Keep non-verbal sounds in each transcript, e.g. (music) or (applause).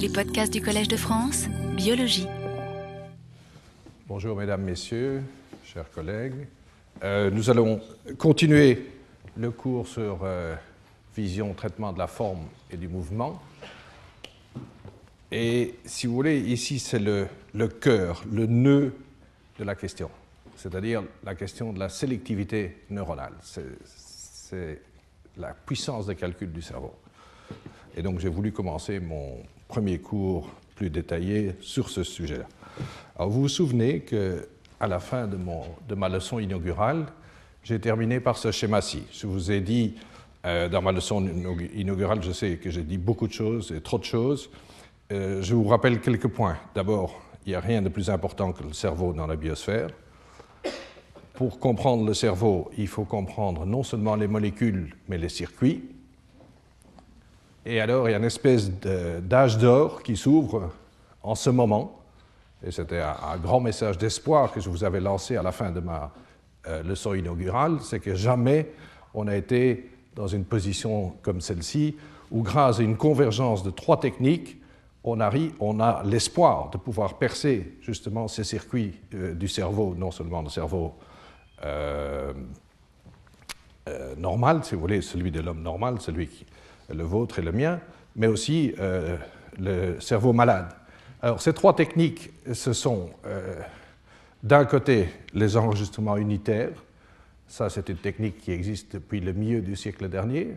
Les podcasts du Collège de France, biologie. Bonjour mesdames, messieurs, chers collègues. Euh, nous allons continuer le cours sur euh, vision, traitement de la forme et du mouvement. Et si vous voulez, ici c'est le, le cœur, le nœud de la question, c'est-à-dire la question de la sélectivité neuronale. C'est la puissance de calcul du cerveau. Et donc j'ai voulu commencer mon premier cours plus détaillé sur ce sujet-là. Alors vous vous souvenez que à la fin de, mon, de ma leçon inaugurale, j'ai terminé par ce schéma-ci. Je vous ai dit, euh, dans ma leçon inaugurale, je sais que j'ai dit beaucoup de choses et trop de choses. Euh, je vous rappelle quelques points. D'abord, il n'y a rien de plus important que le cerveau dans la biosphère. Pour comprendre le cerveau, il faut comprendre non seulement les molécules, mais les circuits. Et alors, il y a une espèce d'âge d'or qui s'ouvre en ce moment. Et c'était un, grand message d'espoir que je vous avais lancé à la fin de ma euh, leçon inaugurale, c'est que jamais on a été dans une position comme celle-ci, où grâce à une convergence de trois techniques, on, arrive, a l'espoir de pouvoir percer justement ces circuits euh, du cerveau, non seulement le cerveau euh, normal, si vous voulez, celui de l'homme normal, celui qui, le vôtre et le mien, mais aussi euh, le cerveau malade. Alors ces trois techniques, ce sont euh, d'un côté les enregistrements unitaires, ça c'est une technique qui existe depuis le milieu du siècle dernier,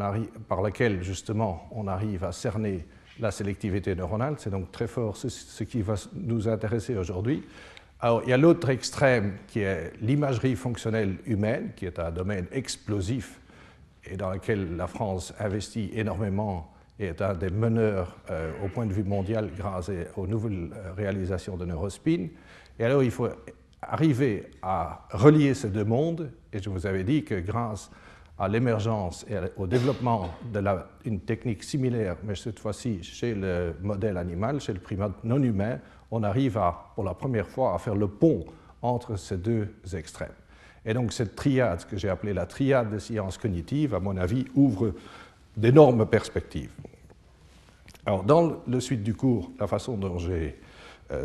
arrive, par laquelle justement on arrive à cerner la sélectivité neuronale, c'est donc très fort ce, ce qui va nous intéresser aujourd'hui. Alors, il y a l'autre extrême qui est l'imagerie fonctionnelle humaine, qui est un domaine explosif et dans laquelle la France investit énormément et est un des meneurs euh, au point de vue mondial grâce aux nouvelles euh, réalisations de Neurospin. Et alors il faut arriver à relier ces deux mondes, et je vous avais dit que grâce à l'émergence et au développement d'une technique similaire, mais cette fois-ci chez le modèle animal, chez le primate non humain, on arrive pour la première fois à faire le pont entre ces deux extrêmes. Et donc cette triade, que j'ai appelée la triade des sciences cognitives, à mon avis, ouvre d'énormes perspectives. Alors dans le suite du cours, la façon dont euh,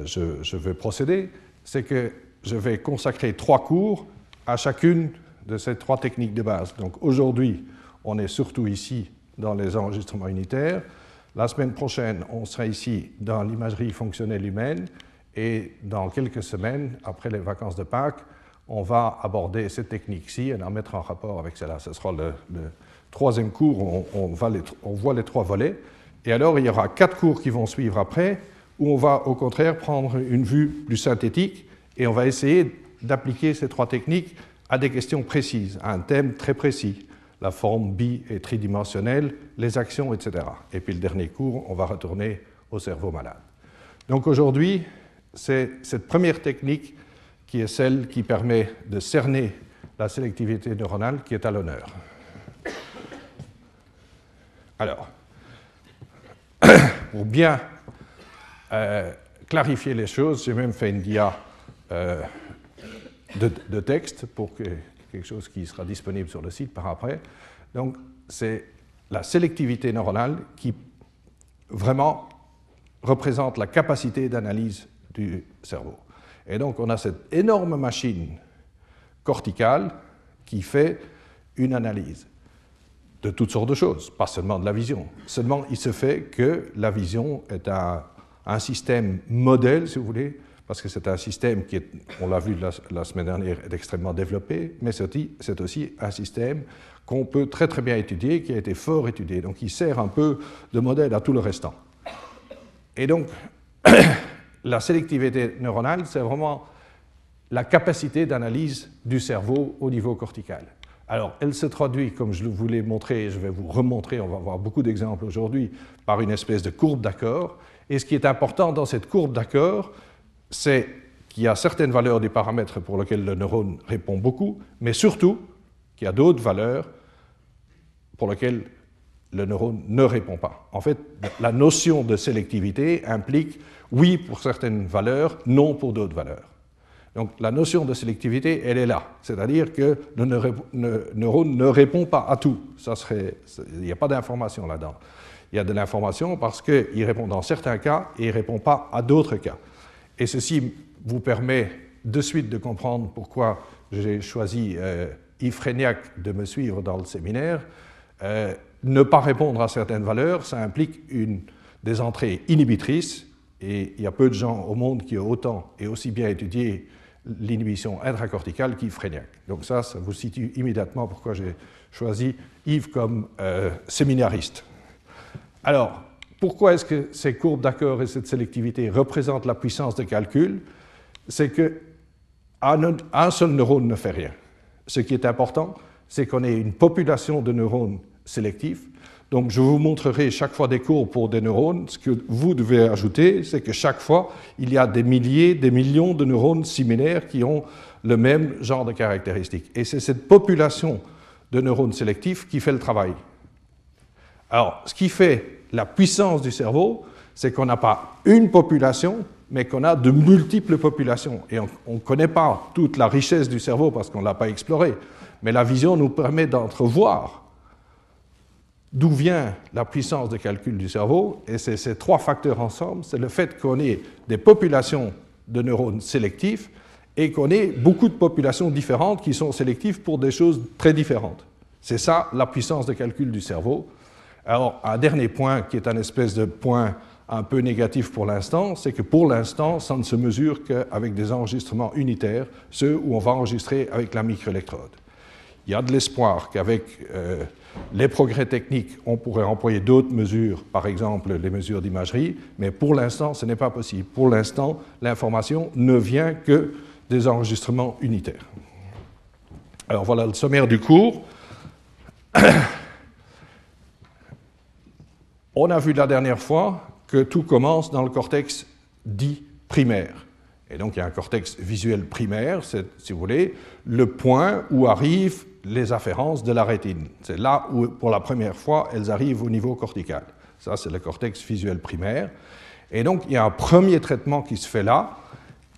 je, je vais procéder, c'est que je vais consacrer trois cours à chacune de ces trois techniques de base. Donc aujourd'hui, on est surtout ici dans les enregistrements unitaires. La semaine prochaine, on sera ici dans l'imagerie fonctionnelle humaine. Et dans quelques semaines, après les vacances de Pâques, on va aborder cette technique-ci et la mettre en rapport avec cela. Ce sera le, troisième cours, on, on, voit les trois volets. Et alors, il y aura quatre cours qui vont suivre après, où on va au contraire prendre une vue plus synthétique et on va essayer d'appliquer ces trois techniques à des questions précises, à un thème très précis, la forme bi et tridimensionnelle, les actions, etc. Et puis le dernier cours, on va retourner au cerveau malade. Donc aujourd'hui, c'est cette première technique qui est celle qui permet de cerner la sélectivité neuronale qui est à l'honneur. Alors, pour bien euh, clarifier les choses, j'ai même fait une dia euh, de, texte pour que, quelque chose qui sera disponible sur le site par après. Donc, c'est la sélectivité neuronale qui vraiment représente la capacité d'analyse du cerveau. Et donc on a cette énorme machine corticale qui fait une analyse de toutes sortes de choses, pas seulement de la vision. Seulement, il se fait que la vision est un, système modèle, si vous voulez, parce que c'est un système qui, on l'a vu la, semaine dernière, est extrêmement développé, mais c'est aussi un système qu'on peut très très bien étudier, qui a été fort étudié. Donc il sert un peu de modèle à tout le restant. Et donc, (clears throat) la sélectivité neuronale, c'est vraiment la capacité d'analyse du cerveau au niveau cortical. Alors, elle se traduit, comme je vous l'ai montré, je vais vous remontrer, on va voir beaucoup d'exemples aujourd'hui, par une espèce de courbe d'accord. Et ce qui est important dans cette courbe d'accord, c'est qu'il y a certaines valeurs des paramètres pour lesquels le neurone répond beaucoup, mais surtout qu'il y a d'autres valeurs pour lesquelles le neurone ne répond pas. En fait, la notion de sélectivité implique oui pour certaines valeurs, non pour d'autres valeurs. Donc la notion de sélectivité, elle est là. C'est-à-dire que le neurone ne répond pas à tout. Il n'y a pas d'information là-dedans. il y a de l'information parce qu'il répond dans certains cas et il ne répond pas à d'autres cas. Et ceci vous permet de suite de comprendre pourquoi j'ai choisi euh, de me suivre dans le séminaire. Euh, ne pas répondre à certaines valeurs, ça implique une, des entrées inhibitrices, et il y a peu de gens au monde qui ont autant et aussi bien étudié l'inhibition intracorticale qu'Yves Régnac. Donc ça, ça vous situe immédiatement pourquoi j'ai choisi Yves comme euh, séminariste. Alors, pourquoi est-ce que ces courbes d'accord et cette sélectivité représentent la puissance de calcul C'est que un seul neurone ne fait rien. Ce qui est important, c'est qu'on ait une population de neurones sélectifs. Donc, je vous montrerai chaque fois des courbes pour des neurones. Ce que vous devez ajouter, c'est que chaque fois, il y a des milliers, des millions de neurones similaires qui ont le même genre de caractéristiques. Et c'est cette population de neurones sélectifs qui fait le travail. Alors, ce qui fait la puissance du cerveau, c'est qu'on n'a pas une population, mais qu'on a de multiples populations. Et on ne connaît pas toute la richesse du cerveau parce qu'on ne l'a pas exploré. Mais la vision nous permet d'entrevoir d'où vient la puissance de calcul du cerveau? Et c'est ces trois facteurs ensemble. C'est le fait qu'on ait des populations de neurones sélectifs et qu'on ait beaucoup de populations différentes qui sont sélectives pour des choses très différentes. C'est ça la puissance de calcul du cerveau. Alors, un dernier point qui est un espèce de point un peu négatif pour l'instant, c'est que pour l'instant, ça ne se mesure qu'avec des enregistrements unitaires, ceux où on va enregistrer avec la microélectrode. Il y a de l'espoir qu'avec euh, les progrès techniques, on pourrait employer d'autres mesures, par exemple les mesures d'imagerie, mais pour l'instant, ce n'est pas possible. Pour l'instant, l'information ne vient que des enregistrements unitaires. Alors voilà le sommaire du cours. (coughs) On a vu la dernière fois que tout commence dans le cortex dit primaire. Et donc il y a un cortex visuel primaire, c'est, si vous voulez, le point où arrivent les afférences de la rétine. C'est là où, pour la première fois, elles arrivent au niveau cortical. Ça, c'est le cortex visuel primaire. Et donc, il y a un premier traitement qui se fait là.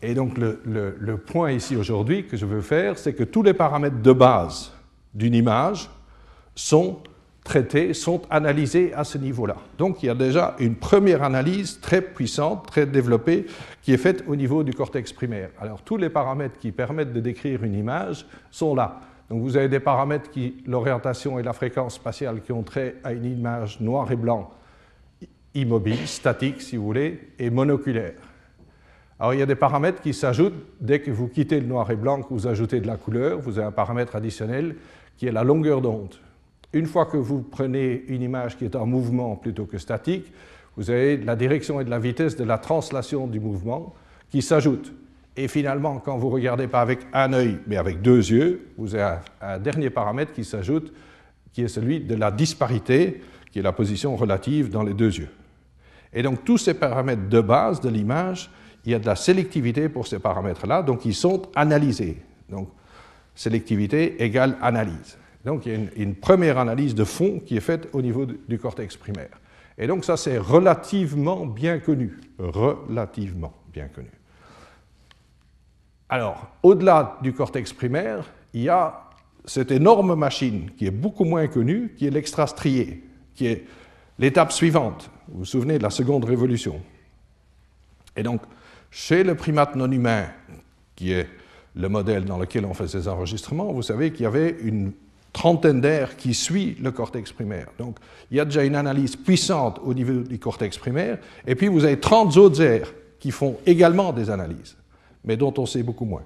Et donc, le, le point ici aujourd'hui que je veux faire, c'est que tous les paramètres de base d'une image sont traités sont analysés à ce niveau-là. Donc il y a déjà une première analyse très puissante, très développée, qui est faite au niveau du cortex primaire. Alors tous les paramètres qui permettent de décrire une image sont là. Donc vous avez des paramètres qui, l'orientation et la fréquence spatiale, qui ont trait à une image noir et blanc, immobile, statique si vous voulez, et monoculaire. Alors il y a des paramètres qui s'ajoutent dès que vous quittez le noir et blanc, que vous ajoutez de la couleur, vous avez un paramètre additionnel qui est la longueur d'onde. Une fois que vous prenez une image qui est en mouvement plutôt que statique, vous avez la direction et de la vitesse de la translation du mouvement qui s'ajoutent. Et finalement, quand vous regardez pas avec un œil, mais avec deux yeux, vous avez un, dernier paramètre qui s'ajoute, qui est celui de la disparité, qui est la position relative dans les deux yeux. Et donc tous ces paramètres de base de l'image, il y a de la sélectivité pour ces paramètres-là, donc ils sont analysés. Donc sélectivité égale analyse. Donc il y a une, première analyse de fond qui est faite au niveau du cortex primaire. Et donc ça c'est relativement bien connu, relativement bien connu. Alors, au-delà du cortex primaire, il y a cette énorme machine qui est beaucoup moins connue, qui est l'extrastrié, qui est l'étape suivante. Vous vous souvenez de la seconde révolution. Et donc, chez le primate non humain, qui est le modèle dans lequel on fait ces enregistrements, vous savez qu'il y avait une trentaine d'aires qui suit le cortex primaire. Donc, il y a déjà une analyse puissante au niveau du cortex primaire, et puis vous avez 30 autres aires qui font également des analyses, mais dont on sait beaucoup moins.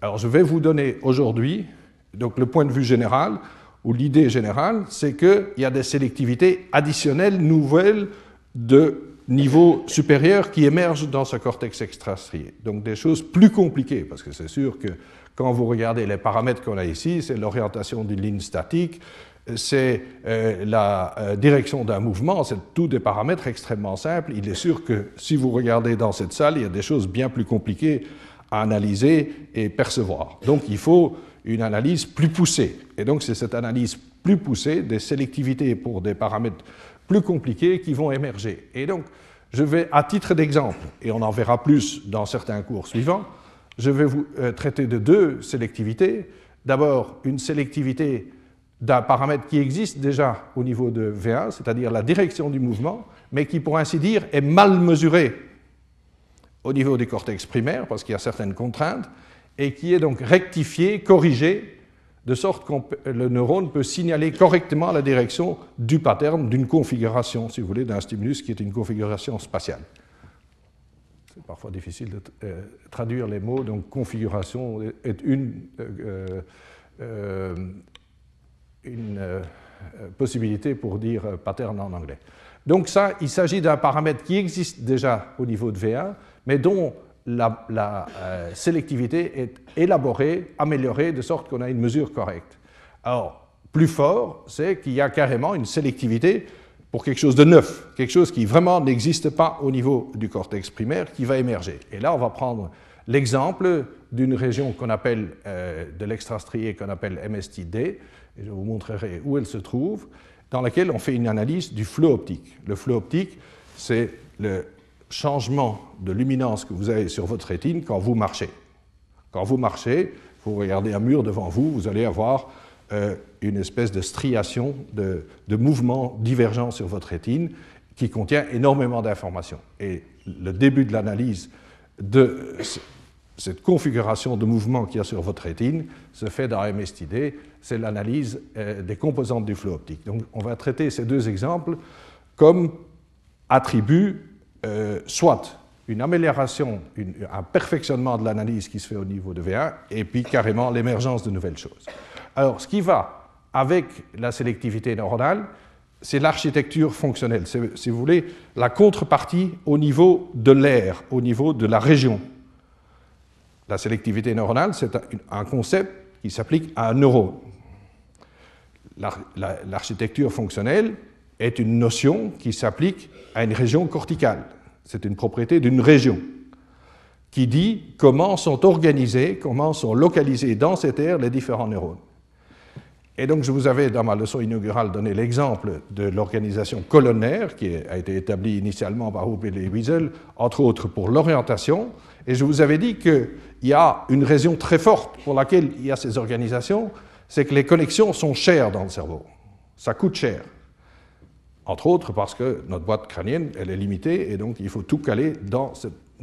Alors, je vais vous donner aujourd'hui donc le point de vue général, ou l'idée générale, c'est qu'il y a des sélectivités additionnelles, nouvelles, de niveau supérieur qui émergent dans ce cortex extrastrié. Donc des choses plus compliquées, parce que c'est sûr que quand vous regardez les paramètres qu'on a ici, c'est l'orientation d'une ligne statique, c'est euh, la euh, direction d'un mouvement, c'est tous des paramètres extrêmement simples. Il est sûr que si vous regardez dans cette salle, il y a des choses bien plus compliquées à analyser et percevoir. Donc il faut une analyse plus poussée. Et donc c'est cette analyse plus poussée des sélectivités pour des paramètres plus compliqués qui vont émerger. Et donc je vais, à titre d'exemple, et on en verra plus dans certains cours suivants, je vais vous euh, traiter de deux sélectivités. D'abord, une sélectivité d'un paramètre qui existe déjà au niveau de V1, c'est-à-dire la direction du mouvement, mais qui, pour ainsi dire, est mal mesuré au niveau du cortex primaire, parce qu'il y a certaines contraintes, et qui est donc rectifié, corrigé, de sorte que le neurone peut signaler correctement la direction du pattern d'une configuration, si vous voulez, d'un stimulus qui est une configuration spatiale. C'est parfois difficile de euh, traduire les mots, donc configuration est une, euh, euh, une possibilité pour dire pattern en anglais. Donc ça, il s'agit d'un paramètre qui existe déjà au niveau de V1, mais dont la, euh, sélectivité est élaborée, améliorée, de sorte qu'on a une mesure correcte. Alors, plus fort, c'est qu'il y a carrément une sélectivité pour quelque chose de neuf, quelque chose qui vraiment n'existe pas au niveau du cortex primaire, qui va émerger. Et là, on va prendre l'exemple d'une région qu'on appelle, euh, de l'extrastrié qu'on appelle MSTD, et je vous montrerai où elle se trouve, dans laquelle on fait une analyse du flot optique. Le flot optique, c'est le changement de luminance que vous avez sur votre rétine quand vous marchez. Quand vous marchez, vous regardez un mur devant vous, vous allez avoir euh, une espèce de striation, de, de mouvement divergent sur votre rétine qui contient énormément d'informations. Et le début de l'analyse de cette configuration de mouvement qu'il y a sur votre rétine se fait dans MSTD, c'est l'analyse euh, des composantes du flot optique. Donc on va traiter ces deux exemples comme attributs euh, soit une amélioration, un perfectionnement de l'analyse qui se fait au niveau de V1, et puis carrément l'émergence de nouvelles choses. Alors, ce qui va avec la sélectivité neuronale, c'est l'architecture fonctionnelle, si vous voulez, la contrepartie au niveau de l'air, au niveau de la région. La sélectivité neuronale, c'est un concept qui s'applique à un neurone. L'architecture fonctionnelle, est une notion qui s'applique à une région corticale. C'est une propriété d'une région qui dit comment sont organisés, comment sont localisés dans cette aire les différents neurones. Et donc, je vous avais, dans ma leçon inaugurale, donné l'exemple de l'organisation colonnaire qui a été établie initialement par Hubble et Wiesel, entre autres pour l'orientation. Et je vous avais dit qu'il y a une raison très forte pour laquelle il y a ces organisations, c'est que les connexions sont chères dans le cerveau. Ça coûte cher. Entre autres parce que notre boîte crânienne, elle est limitée et donc il faut tout caler dans,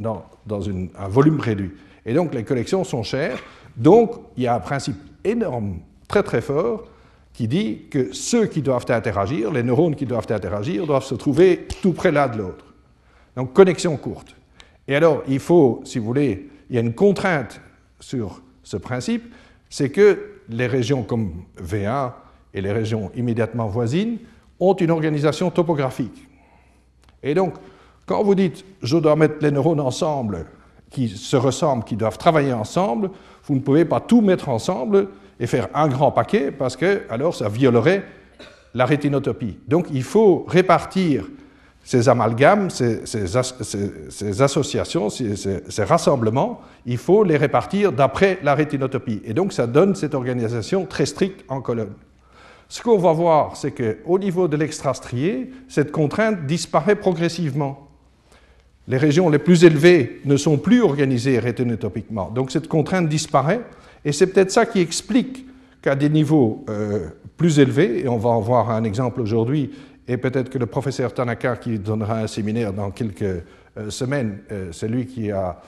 un volume réduit. Et donc les collections sont chères. Donc il y a un principe énorme, très très fort, qui dit que ceux qui doivent interagir, les neurones qui doivent interagir, doivent se trouver tout près l'un de l'autre. Donc connexion courte. Et alors il faut, si vous voulez, il y a une contrainte sur ce principe, c'est que les régions comme V1 et les régions immédiatement voisines ont une organisation topographique. Et donc, quand vous dites je dois mettre les neurones ensemble, qui se ressemblent, qui doivent travailler ensemble, vous ne pouvez pas tout mettre ensemble et faire un grand paquet parce que alors ça violerait la rétinotopie. Donc il faut répartir ces amalgames, ces, associations, ces, rassemblements, il faut les répartir d'après la rétinotopie. Et donc ça donne cette organisation très stricte en colonne. Ce qu'on va voir, c'est qu'au niveau de l'extrastrié, cette contrainte disparaît progressivement. Les régions les plus élevées ne sont plus organisées rétinotopiquement. Donc cette contrainte disparaît, et c'est peut-être ça qui explique qu'à des niveaux euh, plus élevés, et on va en voir un exemple aujourd'hui, et peut-être que le professeur Tanaka, qui donnera un séminaire dans quelques euh, semaines, euh, c'est lui qui a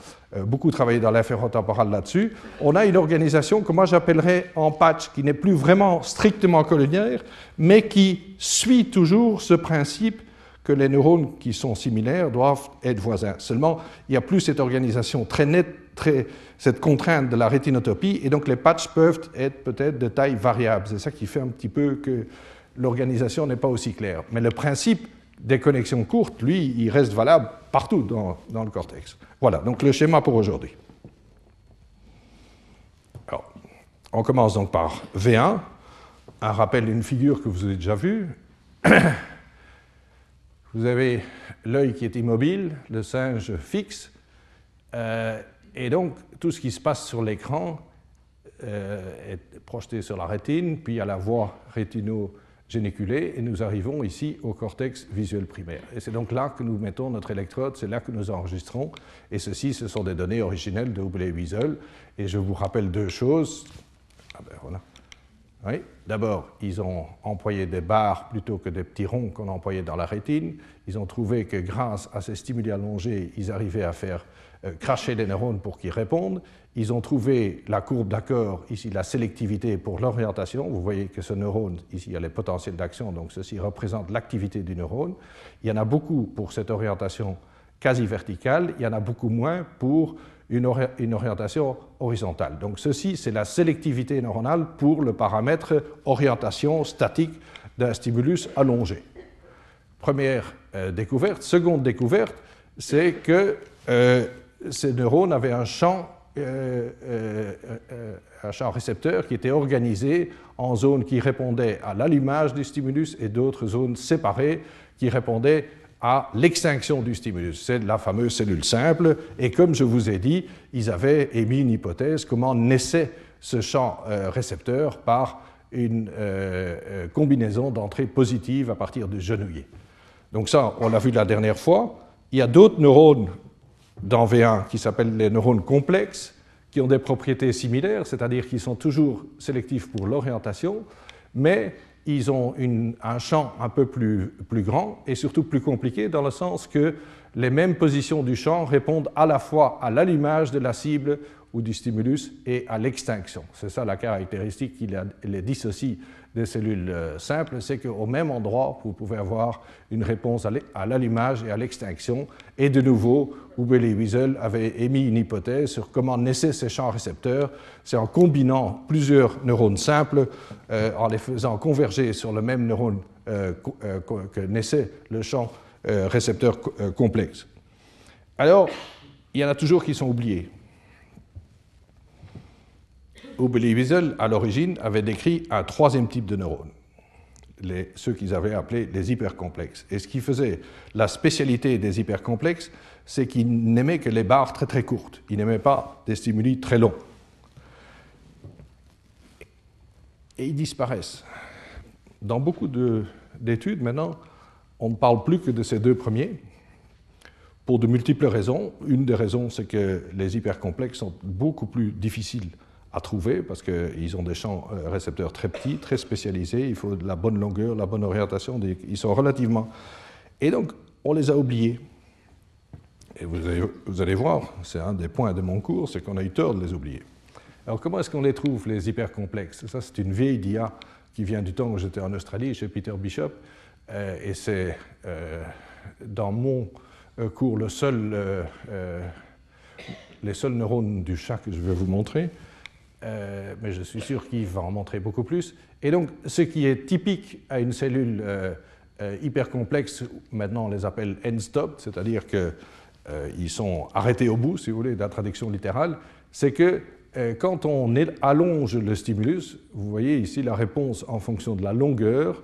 beaucoup travaillé dans l'inférotemporal là-dessus, on a une organisation que moi j'appellerais en patch, qui n'est plus vraiment strictement coloniaire, mais qui suit toujours ce principe que les neurones qui sont similaires doivent être voisins. Seulement, il n'y a plus cette organisation très nette, cette contrainte de la rétinotopie, et donc les patchs peuvent être peut-être de taille variable. C'est ça qui fait un petit peu que l'organisation n'est pas aussi claire. Mais le principe des connexions courtes, lui, il reste valable partout dans, dans le cortex. Voilà, donc le schéma pour aujourd'hui. On commence donc par V1, un rappel d'une figure que vous avez déjà vue. (coughs) Vous avez l'œil qui est immobile, le singe fixe, euh, et donc tout ce qui se passe sur l'écran euh, est projeté sur la rétine, puis à la voie rétino géniculé et nous arrivons ici au cortex visuel primaire. Et c'est donc là que nous mettons notre électrode, c'est là que nous enregistrons. Et ceci, ce sont des données originelles de Hubble et Wiesel. Et je vous rappelle deux choses. Ah ben voilà. Oui. D'abord, ils ont employé des barres plutôt que des petits ronds qu'on employait dans la rétine. Ils ont trouvé que grâce à ces stimuli allongés, ils arrivaient à faire euh, cracher les neurones pour qu'ils répondent. Ils ont trouvé la courbe d'accord, ici la sélectivité pour l'orientation. Vous voyez que ce neurone, ici, il y a les potentiels d'action, donc ceci représente l'activité du neurone. Il y en a beaucoup pour cette orientation quasi verticale, il y en a beaucoup moins pour une, orientation horizontale. Donc ceci, c'est la sélectivité neuronale pour le paramètre orientation statique d'un stimulus allongé. Première euh, découverte. Seconde découverte, c'est que euh, ces neurones avaient un champ, euh, un champ récepteur qui était organisé en zones qui répondaient à l'allumage du stimulus et d'autres zones séparées qui répondaient à l'extinction du stimulus. C'est la fameuse cellule simple. Et comme je vous ai dit, ils avaient émis une hypothèse comment naissait ce champ euh, récepteur par une euh, euh, combinaison d'entrées positives à partir du genouiller. Donc ça, on l'a vu la dernière fois. Il y a d'autres neurones dans V1 qui s'appellent les neurones complexes, qui ont des propriétés similaires, c'est-à-dire qu'ils sont toujours sélectifs pour l'orientation, mais ils ont un champ un peu plus, plus, grand et surtout plus compliqué dans le sens que les mêmes positions du champ répondent à la fois à l'allumage de la cible ou du stimulus et à l'extinction. C'est ça la caractéristique qui les dissocie des cellules euh, simples, c'est qu'au même endroit, vous pouvez avoir une réponse à l'allumage et à l'extinction. Et de nouveau, Hubel et Wiesel avaient émis une hypothèse sur comment naissaient ces champs récepteurs. C'est en combinant plusieurs neurones simples, euh, en les faisant converger sur le même neurone euh, que naissait le champ récepteur complexe. Alors, il y en a toujours qui sont oubliés. Hubel et Wiesel, à l'origine, avaient décrit un troisième type de neurones, ceux qu'ils avaient appelés les hypercomplexes. Et ce qui faisait la spécialité des hypercomplexes, c'est qu'ils n'aimaient que les barres très très courtes. Ils n'aimaient pas des stimuli très longs. Et ils disparaissent. Dans beaucoup d'études, maintenant, on ne parle plus que de ces deux premiers, pour de multiples raisons. Une des raisons, c'est que les hypercomplexes sont beaucoup plus difficiles à trouver parce qu'ils ont des champs euh, récepteurs très petits, très spécialisés. Il faut la bonne longueur, la bonne orientation. Ils sont relativement. Et donc, on les a oubliés. Et vous allez, vous allez voir, c'est un des points de mon cours, c'est qu'on a eu tort de les oublier. Alors, comment est-ce qu'on les trouve, les hypercomplexes? Ça, c'est une vieille dia qui vient du temps où j'étais en Australie chez Peter Bishop. Euh, et c'est euh, dans mon cours le seul, les seuls neurones du chat que je vais vous montrer. Euh, mais je suis sûr qu'il va en montrer beaucoup plus. Et donc, ce qui est typique à une cellule euh, euh, hyper complexe, maintenant on les appelle end-stop, c'est-à-dire qu'ils sont arrêtés au bout, si vous voulez, de la traduction littérale, c'est que quand on allonge le stimulus, vous voyez ici la réponse en fonction de la longueur,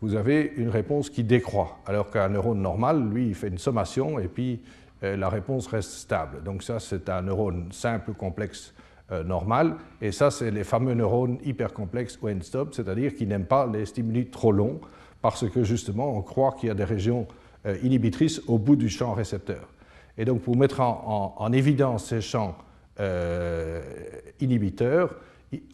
vous avez une réponse qui décroît, alors qu'un neurone normal, lui, il fait une sommation et puis la réponse reste stable. Donc ça, c'est un neurone simple, complexe, euh. Et ça, c'est les fameux neurones hypercomplexes ou end-stop, c'est-à-dire qui n'aiment pas les stimuli trop longs, parce que justement, on croit qu'il y a des régions euh, inhibitrices au bout du champ récepteur. Et donc, pour mettre en, évidence ces champs euh, inhibiteurs,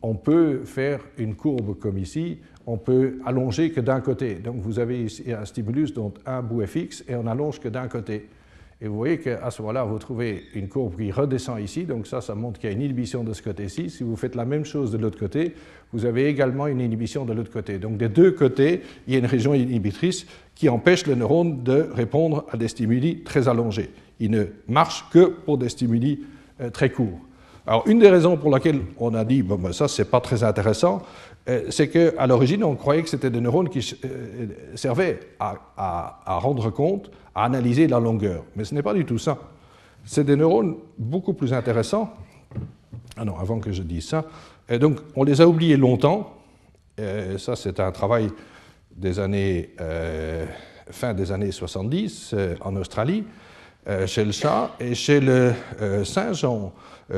on peut faire une courbe comme ici, on peut allonger que d'un côté. Donc vous avez ici un stimulus dont un bout est fixe et on allonge que d'un côté. Et vous voyez qu'à ce moment-là, vous trouvez une courbe qui redescend ici. Donc ça, ça montre qu'il y a une inhibition de ce côté-ci. Si vous faites la même chose de l'autre côté, vous avez également une inhibition de l'autre côté. Donc des deux côtés, il y a une région inhibitrice qui empêche le neurone de répondre à des stimuli très allongés. Il ne marche que pour des stimuli euh, très courts. Alors, une des raisons pour laquelle on a dit, bon, ben, ça, c'est pas très intéressant, c'est qu'à l'origine, on croyait que c'était des neurones qui euh, servaient à, rendre compte, à analyser la longueur. Mais ce n'est pas du tout ça. C'est des neurones beaucoup plus intéressants. Ah non, avant que je dise ça. Et donc, on les a oubliés longtemps. Ça, c'est un travail des années, euh, fin des années 70 en Australie, chez le chat. Et chez le singe,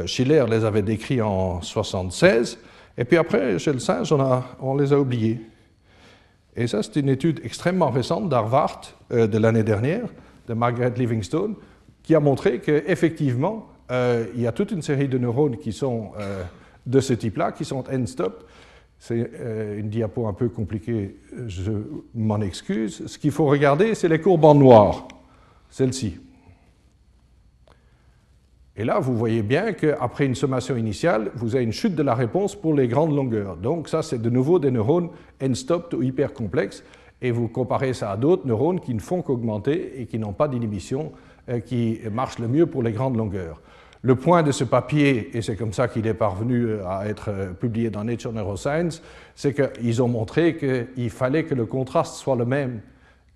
Schiller les avait décrits en 76. Et puis après, chez le singe, on, les a oubliés. Et ça, c'est une étude extrêmement récente d'Harvard euh, de l'année dernière, de Margaret Livingstone, qui a montré qu'effectivement, euh, il y a toute une série de neurones qui sont euh, de ce type-là, qui sont end-stop. C'est une diapo un peu compliquée, je m'en excuse. Ce qu'il faut regarder, c'est les courbes en noir, celle-ci. Et là, vous voyez bien qu'après une sommation initiale, vous avez une chute de la réponse pour les grandes longueurs. Donc ça, c'est de nouveau des neurones end-stopped ou hyper complexes. Et vous comparez ça à d'autres neurones qui ne font qu'augmenter et qui n'ont pas d'inhibition, euh, qui marchent le mieux pour les grandes longueurs. Le point de ce papier, et c'est comme ça qu'il est parvenu euh, à être euh, publié dans Nature Neuroscience, c'est qu'ils ont montré qu'il fallait que le contraste soit le même,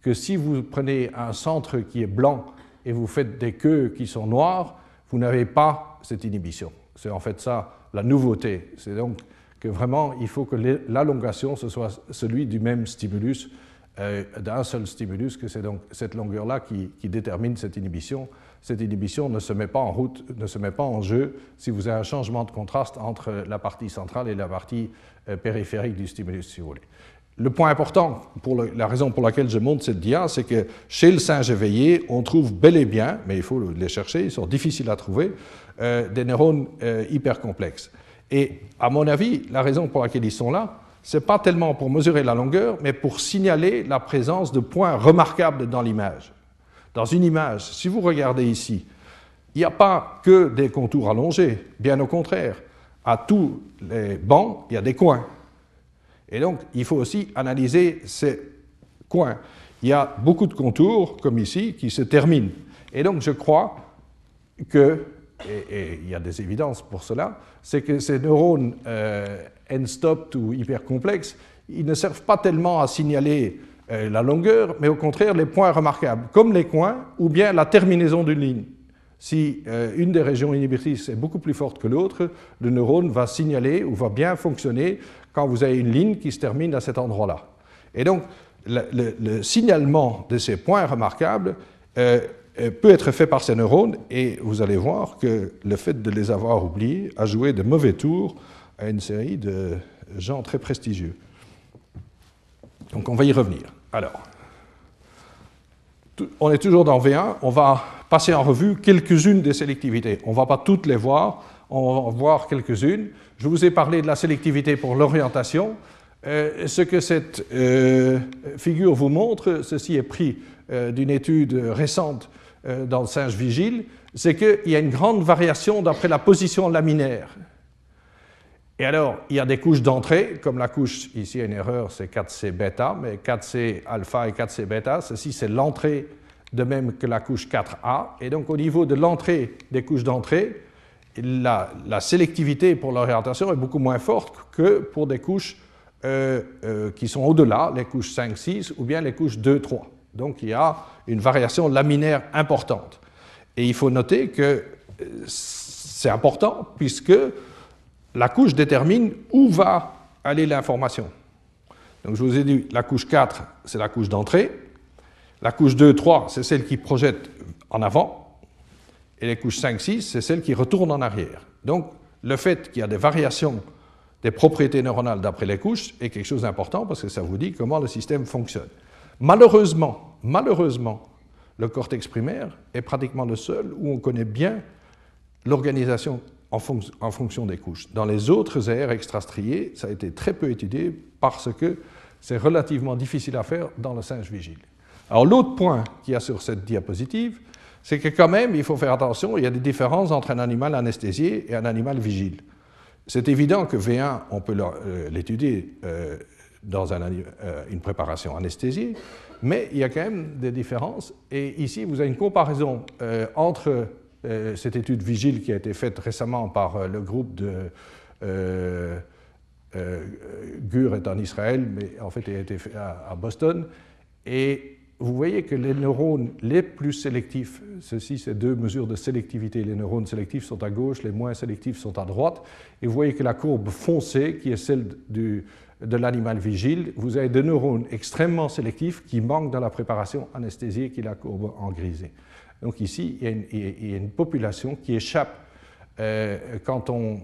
que si vous prenez un centre qui est blanc et vous faites des queues qui sont noires, vous n'avez pas cette inhibition. C'est en fait ça la nouveauté. C'est donc que vraiment, il faut que l'allongation, ce soit celui du même stimulus, euh, d'un seul stimulus, que c'est donc cette longueur-là qui, détermine cette inhibition. Cette inhibition ne se met pas en route, ne se met pas en jeu si vous avez un changement de contraste entre la partie centrale et la partie euh, périphérique du stimulus, si vous voulez. Le point important, pour la raison pour laquelle je montre cette dia, c'est que chez le singe éveillé, on trouve bel et bien, mais il faut les chercher, ils sont difficiles à trouver, euh, des neurones euh, hyper complexes. Et à mon avis, la raison pour laquelle ils sont là, c'est pas tellement pour mesurer la longueur, mais pour signaler la présence de points remarquables dans l'image. Dans une image, si vous regardez ici, il n'y a pas que des contours allongés, bien au contraire. À tous les bancs, il y a des coins. Et donc, il faut aussi analyser ces coins. Il y a beaucoup de contours, comme ici, qui se terminent. Et donc, je crois que, et, il y a des évidences pour cela, c'est que ces neurones euh, end-stopped ou hypercomplexes, ils ne servent pas tellement à signaler euh, la longueur, mais au contraire les points remarquables, comme les coins ou bien la terminaison d'une ligne. Si euh, une des régions inhibitrices est beaucoup plus forte que l'autre, le neurone va signaler ou va bien fonctionner quand vous avez une ligne qui se termine à cet endroit-là. Et donc, le, signalement de ces points remarquables euh, euh, peut être fait par ces neurones, et vous allez voir que le fait de les avoir oubliés a joué de mauvais tours à une série de gens très prestigieux. Donc on va y revenir. Alors, on est toujours dans V1, on va passer en revue quelques-unes des sélectivités. On ne va pas toutes les voir, on va voir quelques-unes. Je vous ai parlé de la sélectivité pour l'orientation. Euh, ce que cette euh, figure vous montre, ceci est pris euh, d'une étude récente dans le singe vigile, c'est qu'il y a une grande variation d'après la position laminaire. Et alors, il y a des couches d'entrée, comme la couche, ici une erreur, c'est 4C bêta, mais 4C alpha et 4C bêta, ceci c'est l'entrée de même que la couche 4A. Et donc au niveau de l'entrée des couches d'entrée, la, sélectivité pour l'orientation est beaucoup moins forte que pour des couches euh, euh, qui sont au-delà, les couches 5, 6 ou bien les couches 2, 3. Donc il y a une variation laminaire importante. Et il faut noter que euh, c'est important puisque la couche détermine où va aller l'information. Donc je vous ai dit, la couche 4, c'est la couche d'entrée. La couche 2, 3, c'est celle qui projette en avant. Et les couches 5, 6, c'est celle qui retourne en arrière. Donc, le fait qu'il y a des variations des propriétés neuronales d'après les couches est quelque chose d'important parce que ça vous dit comment le système fonctionne. Malheureusement, malheureusement, le cortex primaire est pratiquement le seul où on connaît bien l'organisation en, en, fonction des couches. Dans les autres aires extrastriées, ça a été très peu étudié parce que c'est relativement difficile à faire dans le singe vigile. Alors l'autre point qu'il y a sur cette diapositive, c'est que quand même, il faut faire attention, il y a des différences entre un animal anesthésié et un animal vigile. C'est évident que V1, on peut euh, l'étudier euh, dans euh, une préparation anesthésiée, mais il y a quand même des différences. Et ici, vous avez une comparaison entre cette étude vigile qui a été faite récemment par le groupe de... Gur est en Israël, mais en fait, il a été fait à, à Boston, et vous voyez que les neurones les plus sélectifs, ceci c'est deux mesures de sélectivité, les neurones sélectifs sont à gauche, les moins sélectifs sont à droite, et vous voyez que la courbe foncée, qui est celle de l'animal vigile, vous avez des neurones extrêmement sélectifs qui manquent dans la préparation anesthésiée, qui est la courbe en grisé. Donc ici, il y a une, population qui échappe euh, quand on,